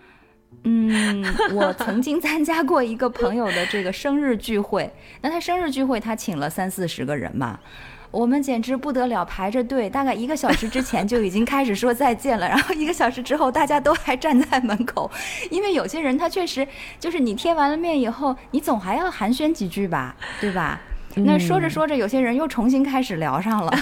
嗯，我曾经参加过一个朋友的这个生日聚会，那他生日聚会他请了三四十个人嘛，我们简直不得了，排着队，大概一个小时之前就已经开始说再见了，然后一个小时之后大家都还站在门口，因为有些人他确实就是你贴完了面以后，你总还要寒暄几句吧，对吧？那说着说着，有些人又重新开始聊上了，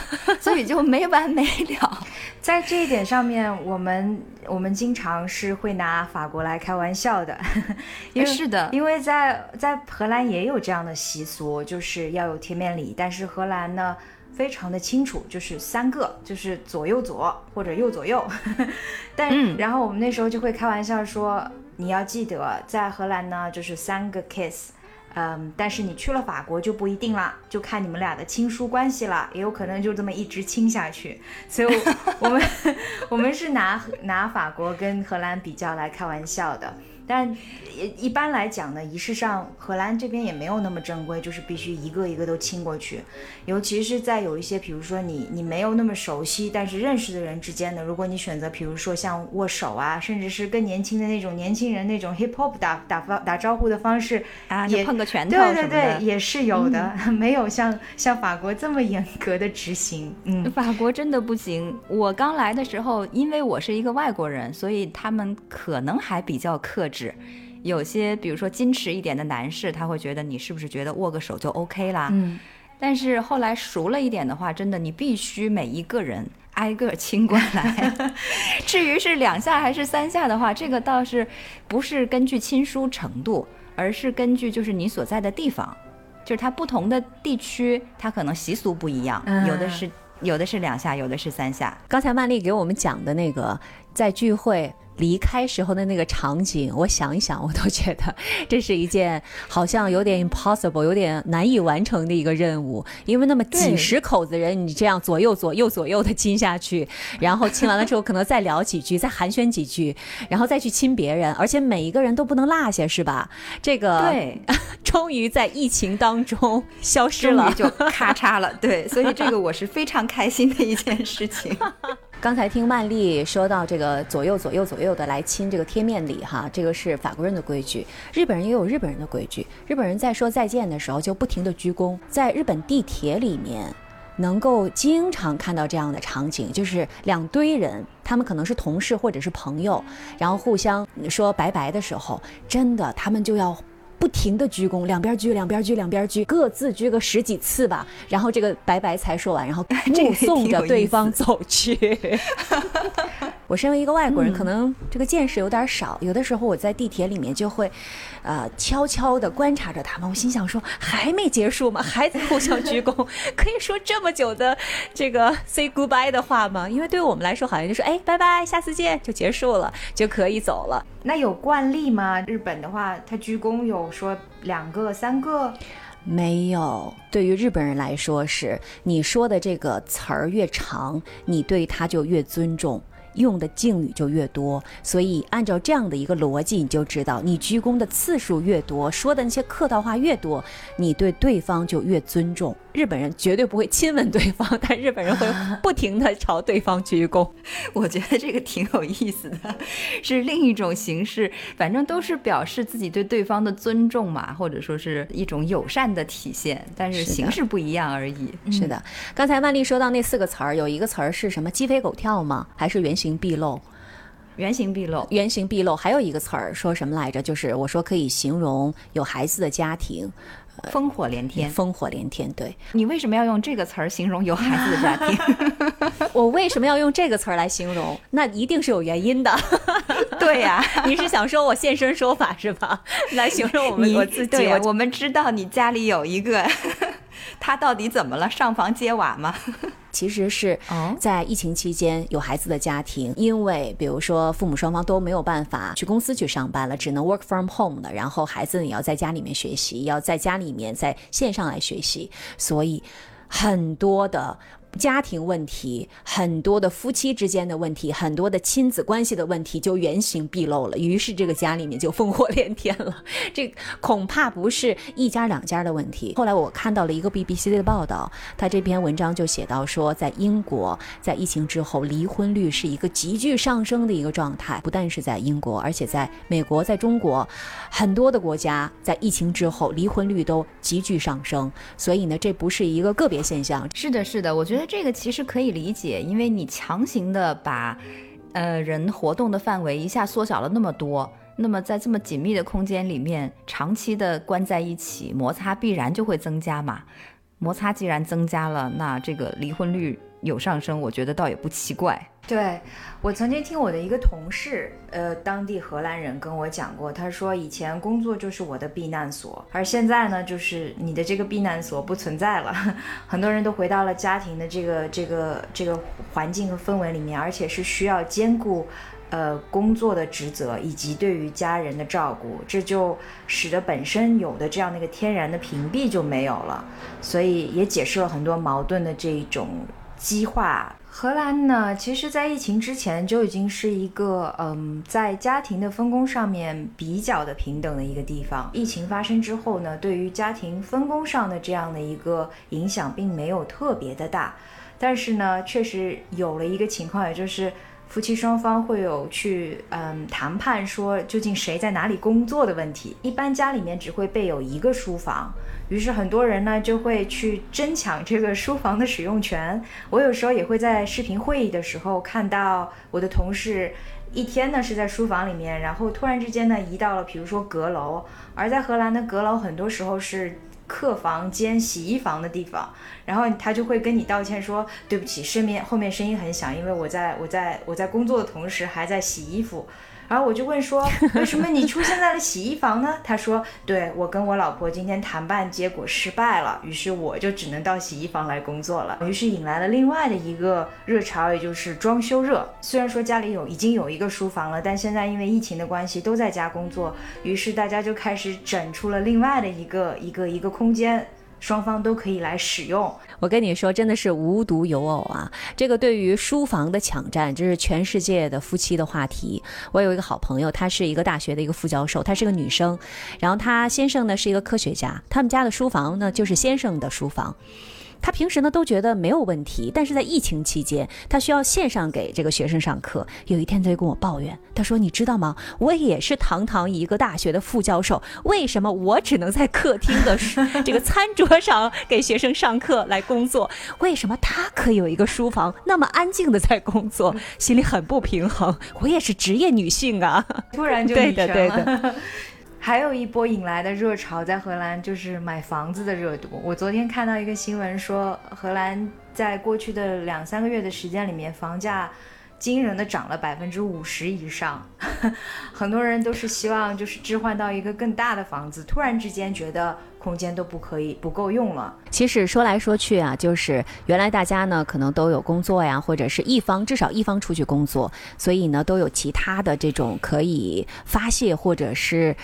所以就没完没了。在这一点上面，我们我们经常是会拿法国来开玩笑的，因为是的，因为在在荷兰也有这样的习俗，就是要有贴面礼，但是荷兰呢非常的清楚，就是三个，就是左右左或者右左右。但然后我们那时候就会开玩笑说，你要记得在荷兰呢，就是三个 kiss。嗯，但是你去了法国就不一定了，就看你们俩的亲疏关系了，也有可能就这么一直亲下去。所以，我们我们是拿拿法国跟荷兰比较来开玩笑的。但一般来讲呢，仪式上荷兰这边也没有那么正规，就是必须一个一个都亲过去。尤其是在有一些，比如说你你没有那么熟悉，但是认识的人之间的，如果你选择，比如说像握手啊，甚至是更年轻的那种年轻人那种 hip hop 打打方打招呼的方式啊，也碰个拳头对对对，也是有的，没有像像法国这么严格的执行。嗯，法国真的不行。我刚来的时候，因为我是一个外国人，所以他们可能还比较克制。有些，比如说矜持一点的男士，他会觉得你是不是觉得握个手就 OK 啦？嗯，但是后来熟了一点的话，真的你必须每一个人挨个亲过来。至于是两下还是三下的话，这个倒是不是根据亲疏程度，而是根据就是你所在的地方，就是它不同的地区，它可能习俗不一样，有的是有的是两下，有的是三下。刚才曼丽给我们讲的那个。在聚会。离开时候的那个场景，我想一想，我都觉得这是一件好像有点 impossible、有点难以完成的一个任务。因为那么几十口子人，你这样左右左右左右的亲下去，然后亲完了之后，可能再聊几句，再寒暄几句，然后再去亲别人，而且每一个人都不能落下，是吧？这个对，终于在疫情当中消失了，就咔嚓了。对，所以这个我是非常开心的一件事情。刚才听曼丽说到这个左右左右左右的来亲这个贴面礼哈，这个是法国人的规矩，日本人也有日本人的规矩。日本人在说再见的时候就不停的鞠躬，在日本地铁里面能够经常看到这样的场景，就是两堆人，他们可能是同事或者是朋友，然后互相说拜拜的时候，真的他们就要。不停的鞠躬，两边鞠，两边鞠，两边鞠，各自鞠个十几次吧。然后这个拜拜才说完，然后 目送着对方走去。我身为一个外国人，可能这个见识有点少，有的时候我在地铁里面就会，呃，悄悄的观察着他们。我心想说，还没结束吗？还在互相鞠躬？可以说这么久的这个 say goodbye 的话吗？因为对于我们来说，好像就说哎，拜拜，下次见就结束了，就可以走了。那有惯例吗？日本的话，他鞠躬有说两个、三个？没有。对于日本人来说，是你说的这个词儿越长，你对他就越尊重，用的敬语就越多。所以按照这样的一个逻辑，你就知道，你鞠躬的次数越多，说的那些客套话越多，你对对方就越尊重。日本人绝对不会亲吻对方，但日本人会不停的朝对方鞠躬。我觉得这个挺有意思的，是另一种形式，反正都是表示自己对对方的尊重嘛，或者说是一种友善的体现，但是形式不一样而已。是的，刚才万丽说到那四个词儿，有一个词儿是什么？鸡飞狗跳吗？还是原形毕露？原形毕露，原形毕露。还有一个词儿说什么来着？就是我说可以形容有孩子的家庭。烽火连天，烽火连天。对你为什么要用这个词儿形容有孩子的家庭？我为什么要用这个词儿来形容？那一定是有原因的。对呀，你是想说我现身说法是吧？来形容我们我自己。我们知道你家里有一个。他到底怎么了？上房揭瓦吗？其实是在疫情期间有孩子的家庭，因为比如说父母双方都没有办法去公司去上班了，只能 work from home 的，然后孩子也要在家里面学习，要在家里面在线上来学习，所以很多的。家庭问题很多的夫妻之间的问题，很多的亲子关系的问题就原形毕露了，于是这个家里面就烽火连天了。这恐怕不是一家两家的问题。后来我看到了一个 BBC 的报道，他这篇文章就写到说，在英国在疫情之后，离婚率是一个急剧上升的一个状态。不但是在英国，而且在美国、在中国，很多的国家在疫情之后离婚率都急剧上升。所以呢，这不是一个个别现象。是的，是的，我觉得。那这个其实可以理解，因为你强行的把，呃，人活动的范围一下缩小了那么多，那么在这么紧密的空间里面，长期的关在一起，摩擦必然就会增加嘛。摩擦既然增加了，那这个离婚率有上升，我觉得倒也不奇怪。对我曾经听我的一个同事，呃，当地荷兰人跟我讲过，他说以前工作就是我的避难所，而现在呢，就是你的这个避难所不存在了，很多人都回到了家庭的这个这个这个环境和氛围里面，而且是需要兼顾，呃，工作的职责以及对于家人的照顾，这就使得本身有的这样的一个天然的屏蔽就没有了，所以也解释了很多矛盾的这一种激化。荷兰呢，其实，在疫情之前就已经是一个，嗯，在家庭的分工上面比较的平等的一个地方。疫情发生之后呢，对于家庭分工上的这样的一个影响，并没有特别的大。但是呢，确实有了一个情况，也就是夫妻双方会有去，嗯，谈判说究竟谁在哪里工作的问题。一般家里面只会备有一个书房。于是很多人呢就会去争抢这个书房的使用权。我有时候也会在视频会议的时候看到我的同事一天呢是在书房里面，然后突然之间呢移到了比如说阁楼。而在荷兰的阁楼很多时候是客房兼洗衣房的地方，然后他就会跟你道歉说对不起，身边后面声音很响，因为我在我在我在工作的同时还在洗衣服。然后我就问说，为什么你出现在了洗衣房呢？他说，对我跟我老婆今天谈判结果失败了，于是我就只能到洗衣房来工作了。于是引来了另外的一个热潮，也就是装修热。虽然说家里有已经有一个书房了，但现在因为疫情的关系都在家工作，于是大家就开始整出了另外的一个一个一个空间。双方都可以来使用。我跟你说，真的是无独有偶啊！这个对于书房的抢占，这是全世界的夫妻的话题。我有一个好朋友，她是一个大学的一个副教授，她是个女生，然后她先生呢是一个科学家，他们家的书房呢就是先生的书房。他平时呢都觉得没有问题，但是在疫情期间，他需要线上给这个学生上课。有一天他就跟我抱怨，他说：“你知道吗？我也是堂堂一个大学的副教授，为什么我只能在客厅的 这个餐桌上给学生上课来工作？为什么他可以有一个书房那么安静的在工作？心里很不平衡。我也是职业女性啊，突然就对的对的。”还有一波引来的热潮在荷兰，就是买房子的热度。我昨天看到一个新闻说，荷兰在过去的两三个月的时间里面，房价惊人的涨了百分之五十以上。很多人都是希望就是置换到一个更大的房子，突然之间觉得空间都不可以不够用了。其实说来说去啊，就是原来大家呢可能都有工作呀，或者是一方至少一方出去工作，所以呢都有其他的这种可以发泄或者是。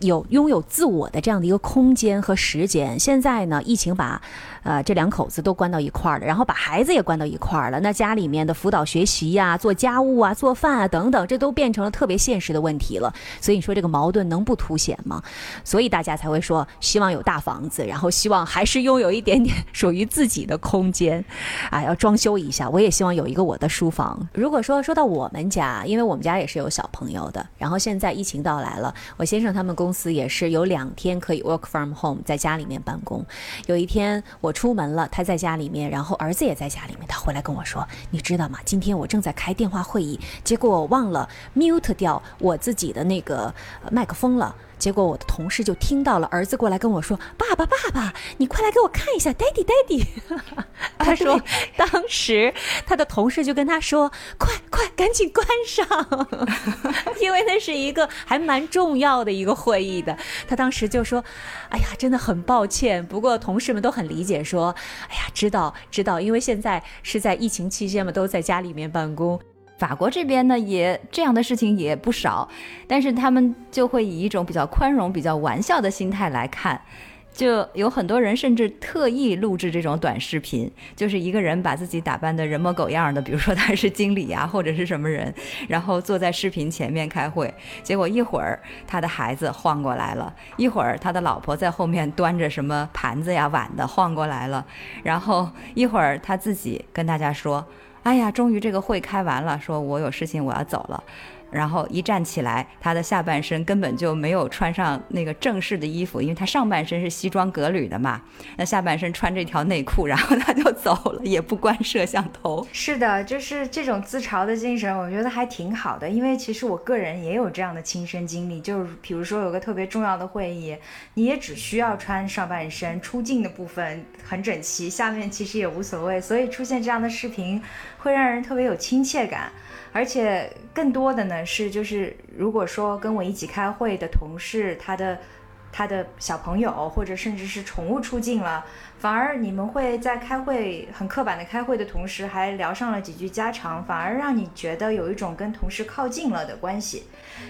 有拥有自我的这样的一个空间和时间。现在呢，疫情把，呃，这两口子都关到一块儿了，然后把孩子也关到一块儿了。那家里面的辅导学习呀、做家务啊、做饭啊等等，这都变成了特别现实的问题了。所以你说这个矛盾能不凸显吗？所以大家才会说希望有大房子，然后希望还是拥有一点点属于自己的空间，啊，要装修一下。我也希望有一个我的书房。如果说说到我们家，因为我们家也是有小朋友的，然后现在疫情到来了，我先生他们公。司也是有两天可以 work from home，在家里面办公。有一天我我出门了，他在家里面，然后儿子也在家里面。他回来跟我说：“你知道吗？今天我正在开电话会议，结果我忘了 mute 掉我自己的那个麦克风了。”结果我的同事就听到了，儿子过来跟我说：“爸爸，爸爸，你快来给我看一下，Daddy，Daddy。”他说，当时他的同事就跟他说：“快快，赶紧关上，因为那是一个还蛮重要的一个会议的。”他当时就说：“哎呀，真的很抱歉。”不过同事们都很理解，说：“哎呀，知道知道，因为现在是在疫情期间嘛，都在家里面办公。”法国这边呢，也这样的事情也不少，但是他们就会以一种比较宽容、比较玩笑的心态来看，就有很多人甚至特意录制这种短视频，就是一个人把自己打扮的人模狗样的，比如说他是经理啊，或者是什么人，然后坐在视频前面开会，结果一会儿他的孩子晃过来了，一会儿他的老婆在后面端着什么盘子呀碗的晃过来了，然后一会儿他自己跟大家说。哎呀，终于这个会开完了，说我有事情我要走了。然后一站起来，他的下半身根本就没有穿上那个正式的衣服，因为他上半身是西装革履的嘛，那下半身穿这条内裤，然后他就走了，也不关摄像头。是的，就是这种自嘲的精神，我觉得还挺好的。因为其实我个人也有这样的亲身经历，就是比如说有个特别重要的会议，你也只需要穿上半身，出镜的部分很整齐，下面其实也无所谓，所以出现这样的视频会让人特别有亲切感。而且更多的呢是，就是如果说跟我一起开会的同事，他的他的小朋友或者甚至是宠物出镜了。反而你们会在开会很刻板的开会的同时，还聊上了几句家常，反而让你觉得有一种跟同事靠近了的关系。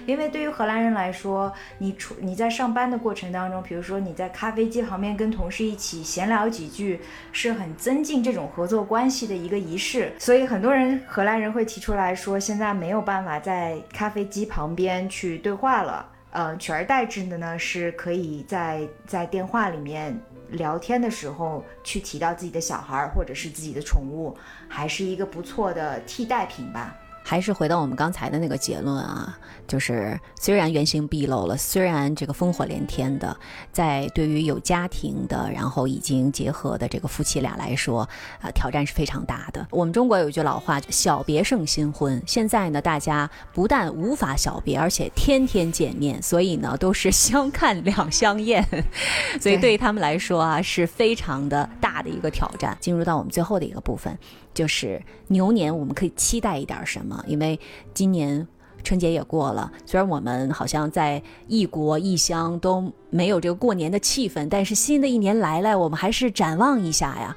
因为对于荷兰人来说，你出你在上班的过程当中，比如说你在咖啡机旁边跟同事一起闲聊几句，是很增进这种合作关系的一个仪式。所以很多人荷兰人会提出来说，现在没有办法在咖啡机旁边去对话了，呃，取而代之的呢是可以在在电话里面。聊天的时候去提到自己的小孩或者是自己的宠物，还是一个不错的替代品吧。还是回到我们刚才的那个结论啊，就是虽然原形毕露了，虽然这个烽火连天的，在对于有家庭的，然后已经结合的这个夫妻俩来说，啊，挑战是非常大的。我们中国有一句老话，小别胜新婚。现在呢，大家不但无法小别，而且天天见面，所以呢，都是相看两相厌。所以对于他们来说啊，是非常的大的一个挑战。进入到我们最后的一个部分。就是牛年，我们可以期待一点什么？因为今年春节也过了，虽然我们好像在异国异乡都没有这个过年的气氛，但是新的一年来了，我们还是展望一下呀。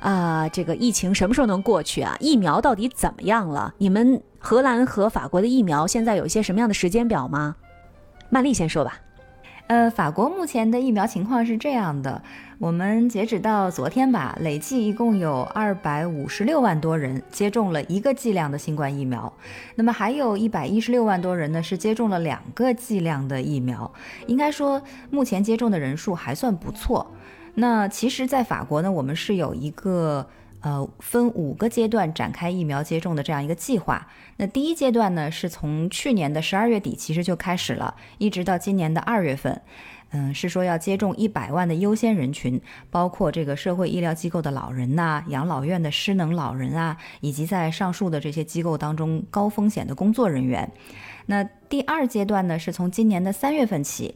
啊，这个疫情什么时候能过去啊？疫苗到底怎么样了？你们荷兰和法国的疫苗现在有一些什么样的时间表吗？曼丽先说吧。呃，法国目前的疫苗情况是这样的，我们截止到昨天吧，累计一共有二百五十六万多人接种了一个剂量的新冠疫苗，那么还有一百一十六万多人呢是接种了两个剂量的疫苗，应该说目前接种的人数还算不错。那其实，在法国呢，我们是有一个。呃，分五个阶段展开疫苗接种的这样一个计划。那第一阶段呢，是从去年的十二月底其实就开始了，一直到今年的二月份。嗯，是说要接种一百万的优先人群，包括这个社会医疗机构的老人呐、养老院的失能老人啊，以及在上述的这些机构当中高风险的工作人员。那第二阶段呢，是从今年的三月份起。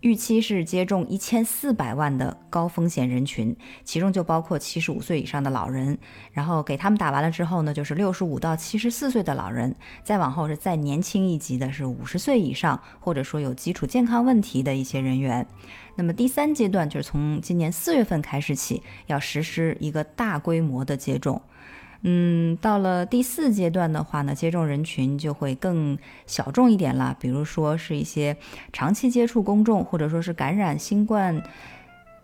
预期是接种一千四百万的高风险人群，其中就包括七十五岁以上的老人。然后给他们打完了之后呢，就是六十五到七十四岁的老人，再往后是再年轻一级的，是五十岁以上，或者说有基础健康问题的一些人员。那么第三阶段就是从今年四月份开始起，要实施一个大规模的接种。嗯，到了第四阶段的话呢，接种人群就会更小众一点了。比如说是一些长期接触公众，或者说是感染新冠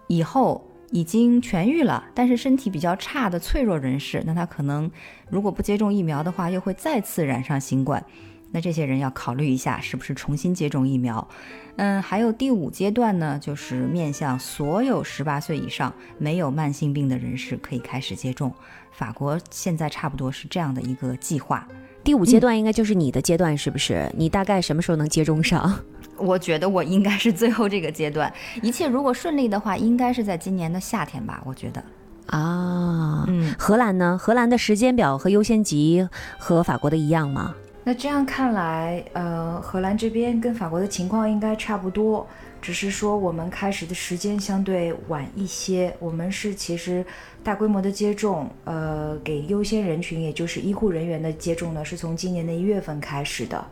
以后已经痊愈了，但是身体比较差的脆弱人士，那他可能如果不接种疫苗的话，又会再次染上新冠。那这些人要考虑一下，是不是重新接种疫苗？嗯，还有第五阶段呢，就是面向所有十八岁以上没有慢性病的人士可以开始接种。法国现在差不多是这样的一个计划。第五阶段应该就是你的阶段，是不是？你大概什么时候能接种上？我觉得我应该是最后这个阶段，一切如果顺利的话，应该是在今年的夏天吧？我觉得。啊，嗯，荷兰呢？荷兰的时间表和优先级和法国的一样吗？那这样看来，呃，荷兰这边跟法国的情况应该差不多，只是说我们开始的时间相对晚一些。我们是其实大规模的接种，呃，给优先人群，也就是医护人员的接种呢，是从今年的一月份开始的。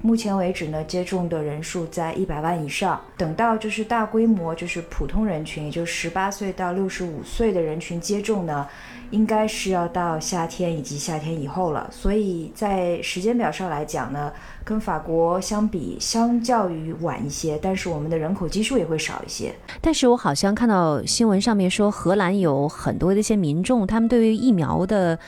目前为止呢，接种的人数在一百万以上。等到就是大规模，就是普通人群，也就是十八岁到六十五岁的人群接种呢。应该是要到夏天以及夏天以后了，所以在时间表上来讲呢，跟法国相比，相较于晚一些，但是我们的人口基数也会少一些。但是我好像看到新闻上面说，荷兰有很多的一些民众，他们对于疫苗的，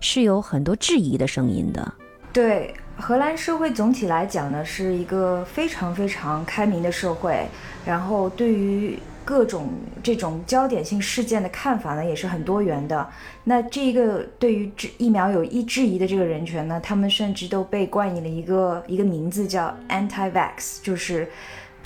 是有很多质疑的声音的。对，荷兰社会总体来讲呢，是一个非常非常开明的社会，然后对于。各种这种焦点性事件的看法呢，也是很多元的。那这个对于疫苗有一质疑的这个人群呢，他们甚至都被冠以了一个一个名字叫 anti-vax，就是。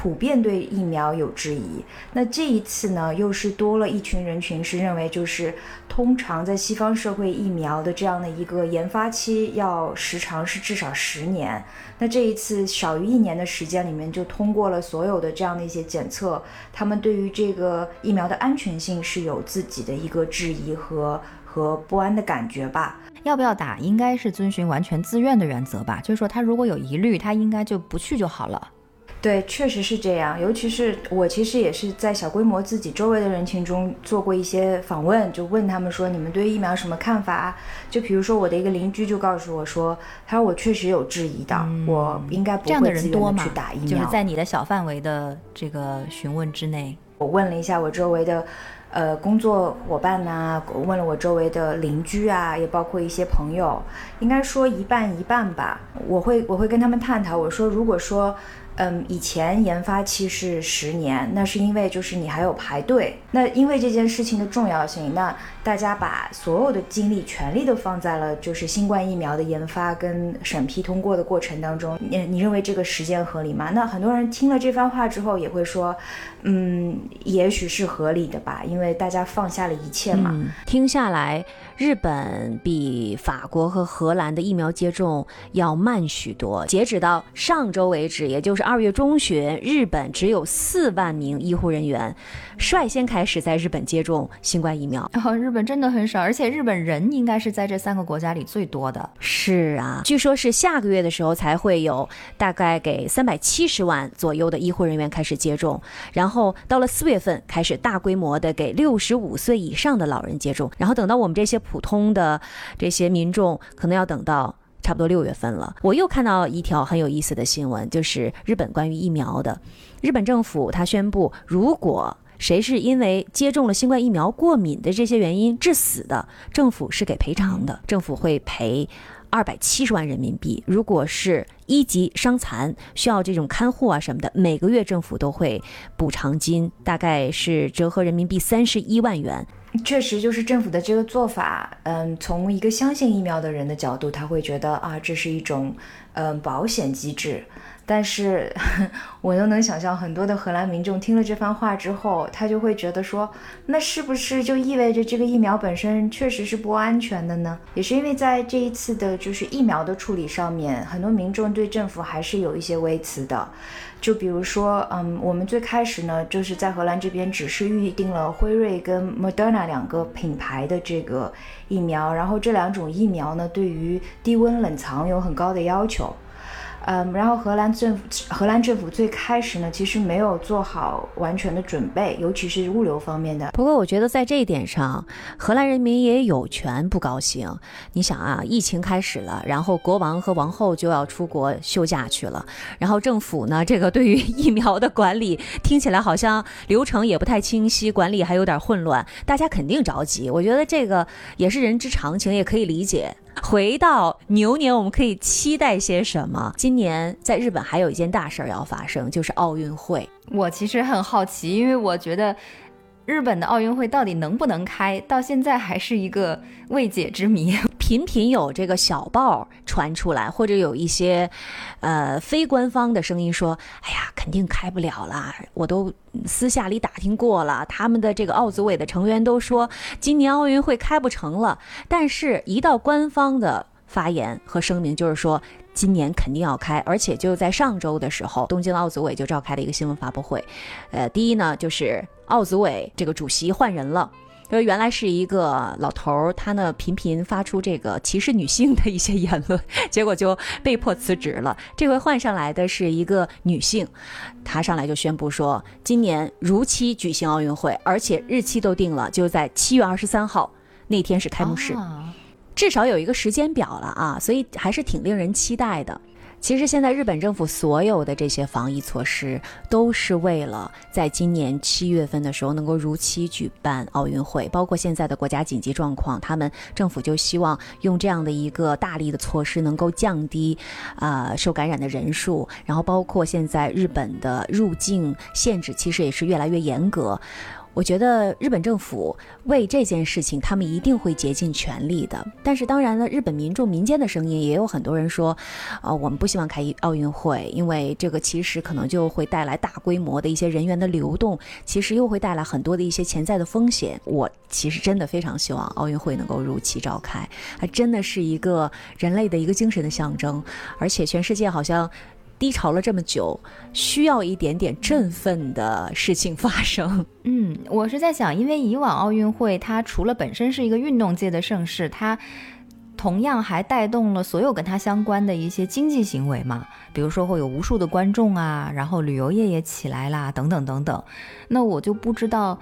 普遍对疫苗有质疑，那这一次呢，又是多了一群人群，是认为就是通常在西方社会疫苗的这样的一个研发期要时长是至少十年，那这一次少于一年的时间里面就通过了所有的这样的一些检测，他们对于这个疫苗的安全性是有自己的一个质疑和和不安的感觉吧？要不要打，应该是遵循完全自愿的原则吧，就是说他如果有疑虑，他应该就不去就好了。对，确实是这样。尤其是我，其实也是在小规模自己周围的人群中做过一些访问，就问他们说：“你们对疫苗什么看法？”就比如说我的一个邻居就告诉我说：“他说我确实有质疑的，我应该不会自愿去打疫苗。”就是在你的小范围的这个询问之内，我问了一下我周围的，呃，工作伙伴呐，问了我周围的邻居啊，也包括一些朋友，应该说一半一半吧。我会我会跟他们探讨，我说如果说。嗯，以前研发期是十年，那是因为就是你还有排队。那因为这件事情的重要性，那大家把所有的精力、全力都放在了就是新冠疫苗的研发跟审批通过的过程当中。你你认为这个时间合理吗？那很多人听了这番话之后也会说，嗯，也许是合理的吧，因为大家放下了一切嘛。听下来。日本比法国和荷兰的疫苗接种要慢许多。截止到上周为止，也就是是二月中旬，日本只有四万名医护人员率先开始在日本接种新冠疫苗。然后日日本真的很少，而且日本人应该是在这三个国家里最多的。是啊，据说是下个月的时候才会有大概给三百七十万左右的医护人员开始接种，然后到了四月份开始大规模的给六十五岁以上的老人接种，然后等到我们这些普通的这些民众，可能要等到。差不多六月份了，我又看到一条很有意思的新闻，就是日本关于疫苗的。日本政府他宣布，如果谁是因为接种了新冠疫苗过敏的这些原因致死的，政府是给赔偿的，政府会赔二百七十万人民币。如果是一级伤残需要这种看护啊什么的，每个月政府都会补偿金，大概是折合人民币三十一万元。确实，就是政府的这个做法，嗯，从一个相信疫苗的人的角度，他会觉得啊，这是一种嗯保险机制。但是，我又能想象很多的荷兰民众听了这番话之后，他就会觉得说，那是不是就意味着这个疫苗本身确实是不安全的呢？也是因为在这一次的就是疫苗的处理上面，很多民众对政府还是有一些微词的。就比如说，嗯，我们最开始呢，就是在荷兰这边只是预定了辉瑞跟 Moderna 两个品牌的这个疫苗，然后这两种疫苗呢，对于低温冷藏有很高的要求。嗯，然后荷兰政府，荷兰政府最开始呢，其实没有做好完全的准备，尤其是物流方面的。不过，我觉得在这一点上，荷兰人民也有权不高兴。你想啊，疫情开始了，然后国王和王后就要出国休假去了，然后政府呢，这个对于 疫苗的管理听起来好像流程也不太清晰，管理还有点混乱，大家肯定着急。我觉得这个也是人之常情，也可以理解。回到牛年，我们可以期待些什么？今年在日本还有一件大事儿要发生，就是奥运会。我其实很好奇，因为我觉得日本的奥运会到底能不能开，到现在还是一个未解之谜。频频有这个小报传出来，或者有一些呃非官方的声音说：“哎呀，肯定开不了了。”我都私下里打听过了，他们的这个奥组委的成员都说今年奥运会开不成了。但是，一到官方的发言和声明，就是说今年肯定要开，而且就在上周的时候，东京奥组委就召开了一个新闻发布会。呃，第一呢，就是 奥组委这个主席换人了。因为原来是一个老头儿，他呢频频发出这个歧视女性的一些言论，结果就被迫辞职了。这回换上来的是一个女性，她上来就宣布说，今年如期举行奥运会，而且日期都定了，就在七月二十三号那天是开幕式，至少有一个时间表了啊，所以还是挺令人期待的。其实现在日本政府所有的这些防疫措施，都是为了在今年七月份的时候能够如期举办奥运会。包括现在的国家紧急状况，他们政府就希望用这样的一个大力的措施，能够降低啊受感染的人数。然后包括现在日本的入境限制，其实也是越来越严格。我觉得日本政府为这件事情，他们一定会竭尽全力的。但是，当然了，日本民众民间的声音也有很多人说，呃，我们不希望开奥运会，因为这个其实可能就会带来大规模的一些人员的流动，其实又会带来很多的一些潜在的风险。我其实真的非常希望奥运会能够如期召开，它真的是一个人类的一个精神的象征，而且全世界好像。低潮了这么久，需要一点点振奋的事情发生。嗯，我是在想，因为以往奥运会它除了本身是一个运动界的盛事，它同样还带动了所有跟它相关的一些经济行为嘛，比如说会有无数的观众啊，然后旅游业也起来啦，等等等等。那我就不知道。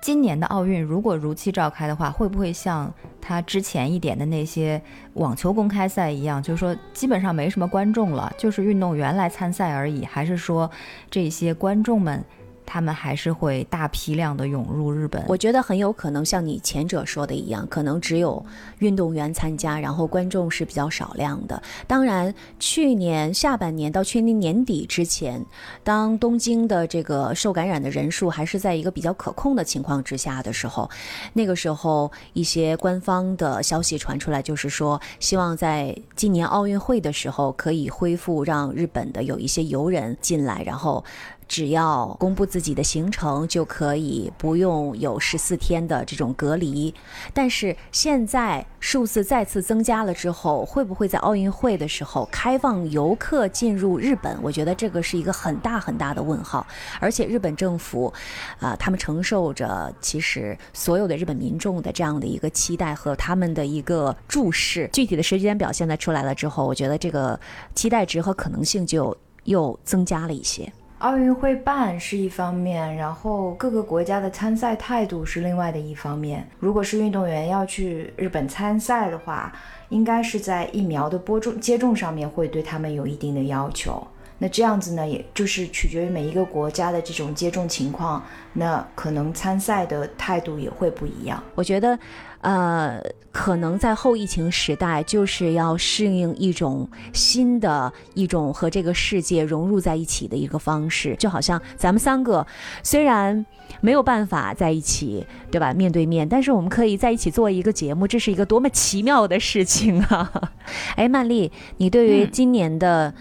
今年的奥运如果如期召开的话，会不会像他之前一点的那些网球公开赛一样，就是说基本上没什么观众了，就是运动员来参赛而已？还是说这些观众们？他们还是会大批量的涌入日本，我觉得很有可能像你前者说的一样，可能只有运动员参加，然后观众是比较少量的。当然，去年下半年到去年年底之前，当东京的这个受感染的人数还是在一个比较可控的情况之下的时候，那个时候一些官方的消息传出来，就是说希望在今年奥运会的时候可以恢复让日本的有一些游人进来，然后。只要公布自己的行程就可以不用有十四天的这种隔离。但是现在数字再次增加了之后，会不会在奥运会的时候开放游客进入日本？我觉得这个是一个很大很大的问号。而且日本政府，啊，他们承受着其实所有的日本民众的这样的一个期待和他们的一个注视。具体的时间表现在出来了之后，我觉得这个期待值和可能性就又增加了一些。奥运会办是一方面，然后各个国家的参赛态度是另外的一方面。如果是运动员要去日本参赛的话，应该是在疫苗的播种接种上面会对他们有一定的要求。那这样子呢，也就是取决于每一个国家的这种接种情况，那可能参赛的态度也会不一样。我觉得，呃，可能在后疫情时代，就是要适应一种新的一种和这个世界融入在一起的一个方式。就好像咱们三个虽然没有办法在一起，对吧？面对面，但是我们可以在一起做一个节目，这是一个多么奇妙的事情啊！哎，曼丽，你对于今年的。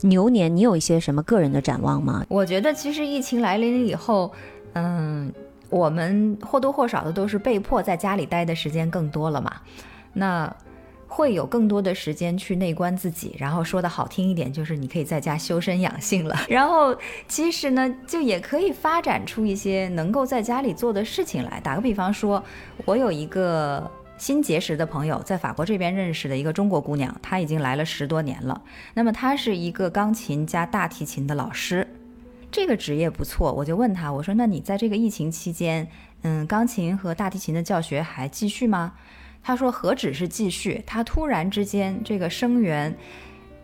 牛年，你有一些什么个人的展望吗？我觉得其实疫情来临了以后，嗯，我们或多或少的都是被迫在家里待的时间更多了嘛，那会有更多的时间去内观自己，然后说的好听一点，就是你可以在家修身养性了。然后其实呢，就也可以发展出一些能够在家里做的事情来。打个比方说，我有一个。新结识的朋友，在法国这边认识的一个中国姑娘，她已经来了十多年了。那么她是一个钢琴加大提琴的老师，这个职业不错。我就问他，我说：“那你在这个疫情期间，嗯，钢琴和大提琴的教学还继续吗？”他说：“何止是继续，他突然之间这个生源，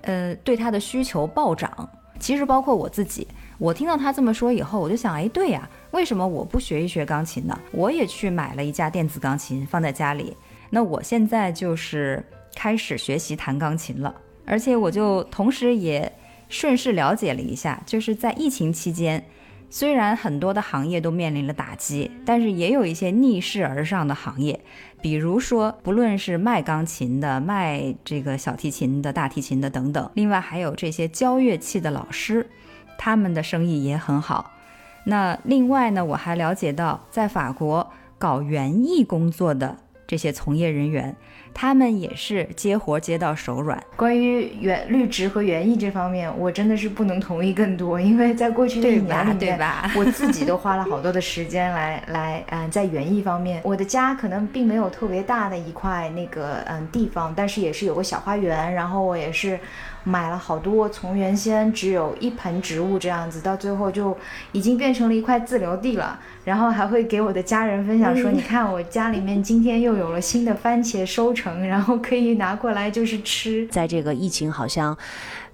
呃，对他的需求暴涨。其实包括我自己，我听到他这么说以后，我就想，哎，对呀。”为什么我不学一学钢琴呢？我也去买了一架电子钢琴放在家里。那我现在就是开始学习弹钢琴了，而且我就同时也顺势了解了一下，就是在疫情期间，虽然很多的行业都面临了打击，但是也有一些逆势而上的行业，比如说不论是卖钢琴的、卖这个小提琴的、大提琴的等等，另外还有这些教乐器的老师，他们的生意也很好。那另外呢，我还了解到，在法国搞园艺工作的这些从业人员，他们也是接活接到手软。关于园绿植和园艺这方面，我真的是不能同意更多，因为在过去的一年里面，我自己都花了好多的时间来 来嗯，在园艺方面，我的家可能并没有特别大的一块那个嗯地方，但是也是有个小花园，然后我也是。买了好多，从原先只有一盆植物这样子，到最后就已经变成了一块自留地了。然后还会给我的家人分享说：“ 你看，我家里面今天又有了新的番茄收成，然后可以拿过来就是吃。”在这个疫情好像。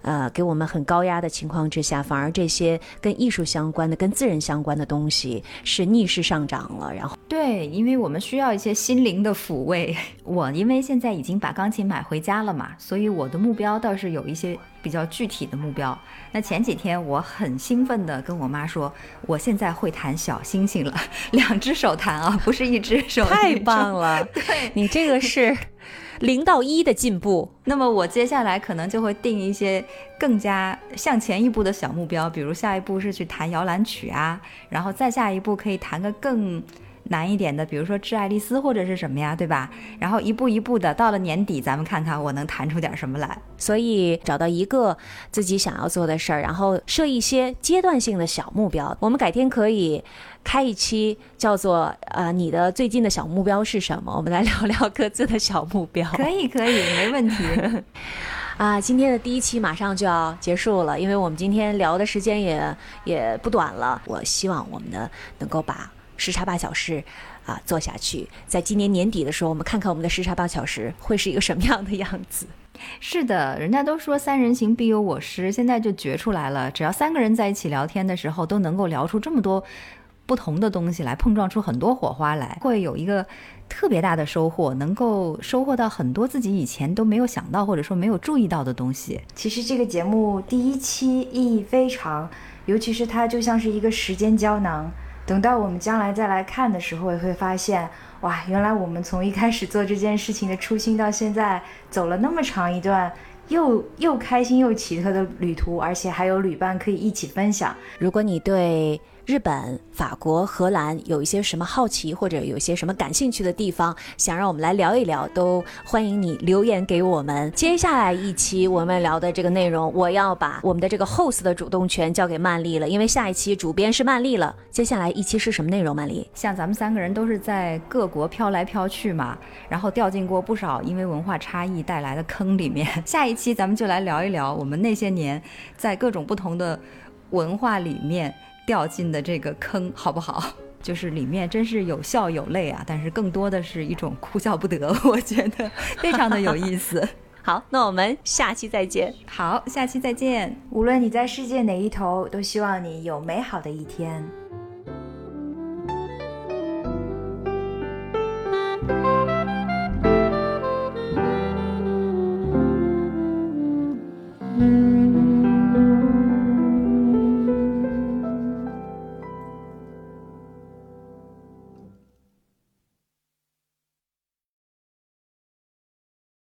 呃，给我们很高压的情况之下，反而这些跟艺术相关的、跟自然相关的东西是逆势上涨了。然后，对，因为我们需要一些心灵的抚慰。我因为现在已经把钢琴买回家了嘛，所以我的目标倒是有一些比较具体的目标。那前几天我很兴奋的跟我妈说，我现在会弹小星星了，两只手弹啊，不是一只手。太棒了，对你这个是。零到一的进步，那么我接下来可能就会定一些更加向前一步的小目标，比如下一步是去弹摇篮曲啊，然后再下一步可以弹个更难一点的，比如说《致爱丽丝》或者是什么呀，对吧？然后一步一步的，到了年底，咱们看看我能弹出点什么来。所以找到一个自己想要做的事儿，然后设一些阶段性的小目标。我们改天可以。开一期叫做呃你的最近的小目标是什么？我们来聊聊各自的小目标。可以可以，没问题。啊，今天的第一期马上就要结束了，因为我们今天聊的时间也也不短了。我希望我们呢能够把时差八小时啊做下去，在今年年底的时候，我们看看我们的时差八小时会是一个什么样的样子。是的，人家都说三人行必有我师，现在就觉出来了。只要三个人在一起聊天的时候，都能够聊出这么多。不同的东西来碰撞出很多火花来，会有一个特别大的收获，能够收获到很多自己以前都没有想到或者说没有注意到的东西。其实这个节目第一期意义非常，尤其是它就像是一个时间胶囊。等到我们将来再来看的时候，也会发现，哇，原来我们从一开始做这件事情的初心到现在走了那么长一段。又又开心又奇特的旅途，而且还有旅伴可以一起分享。如果你对日本、法国、荷兰有一些什么好奇，或者有一些什么感兴趣的地方，想让我们来聊一聊，都欢迎你留言给我们。接下来一期我们聊的这个内容，我要把我们的这个 host 的主动权交给曼丽了，因为下一期主编是曼丽了。接下来一期是什么内容？曼丽，像咱们三个人都是在各国飘来飘去嘛，然后掉进过不少因为文化差异带来的坑里面。下一期咱们就来聊一聊我们那些年在各种不同的文化里面。掉进的这个坑好不好？就是里面真是有笑有泪啊但是更多的是一种哭笑不得我觉得非常的有意思。好那我们下期再见。好下期再见。无论你在世界哪一头都希望你有美好的一天。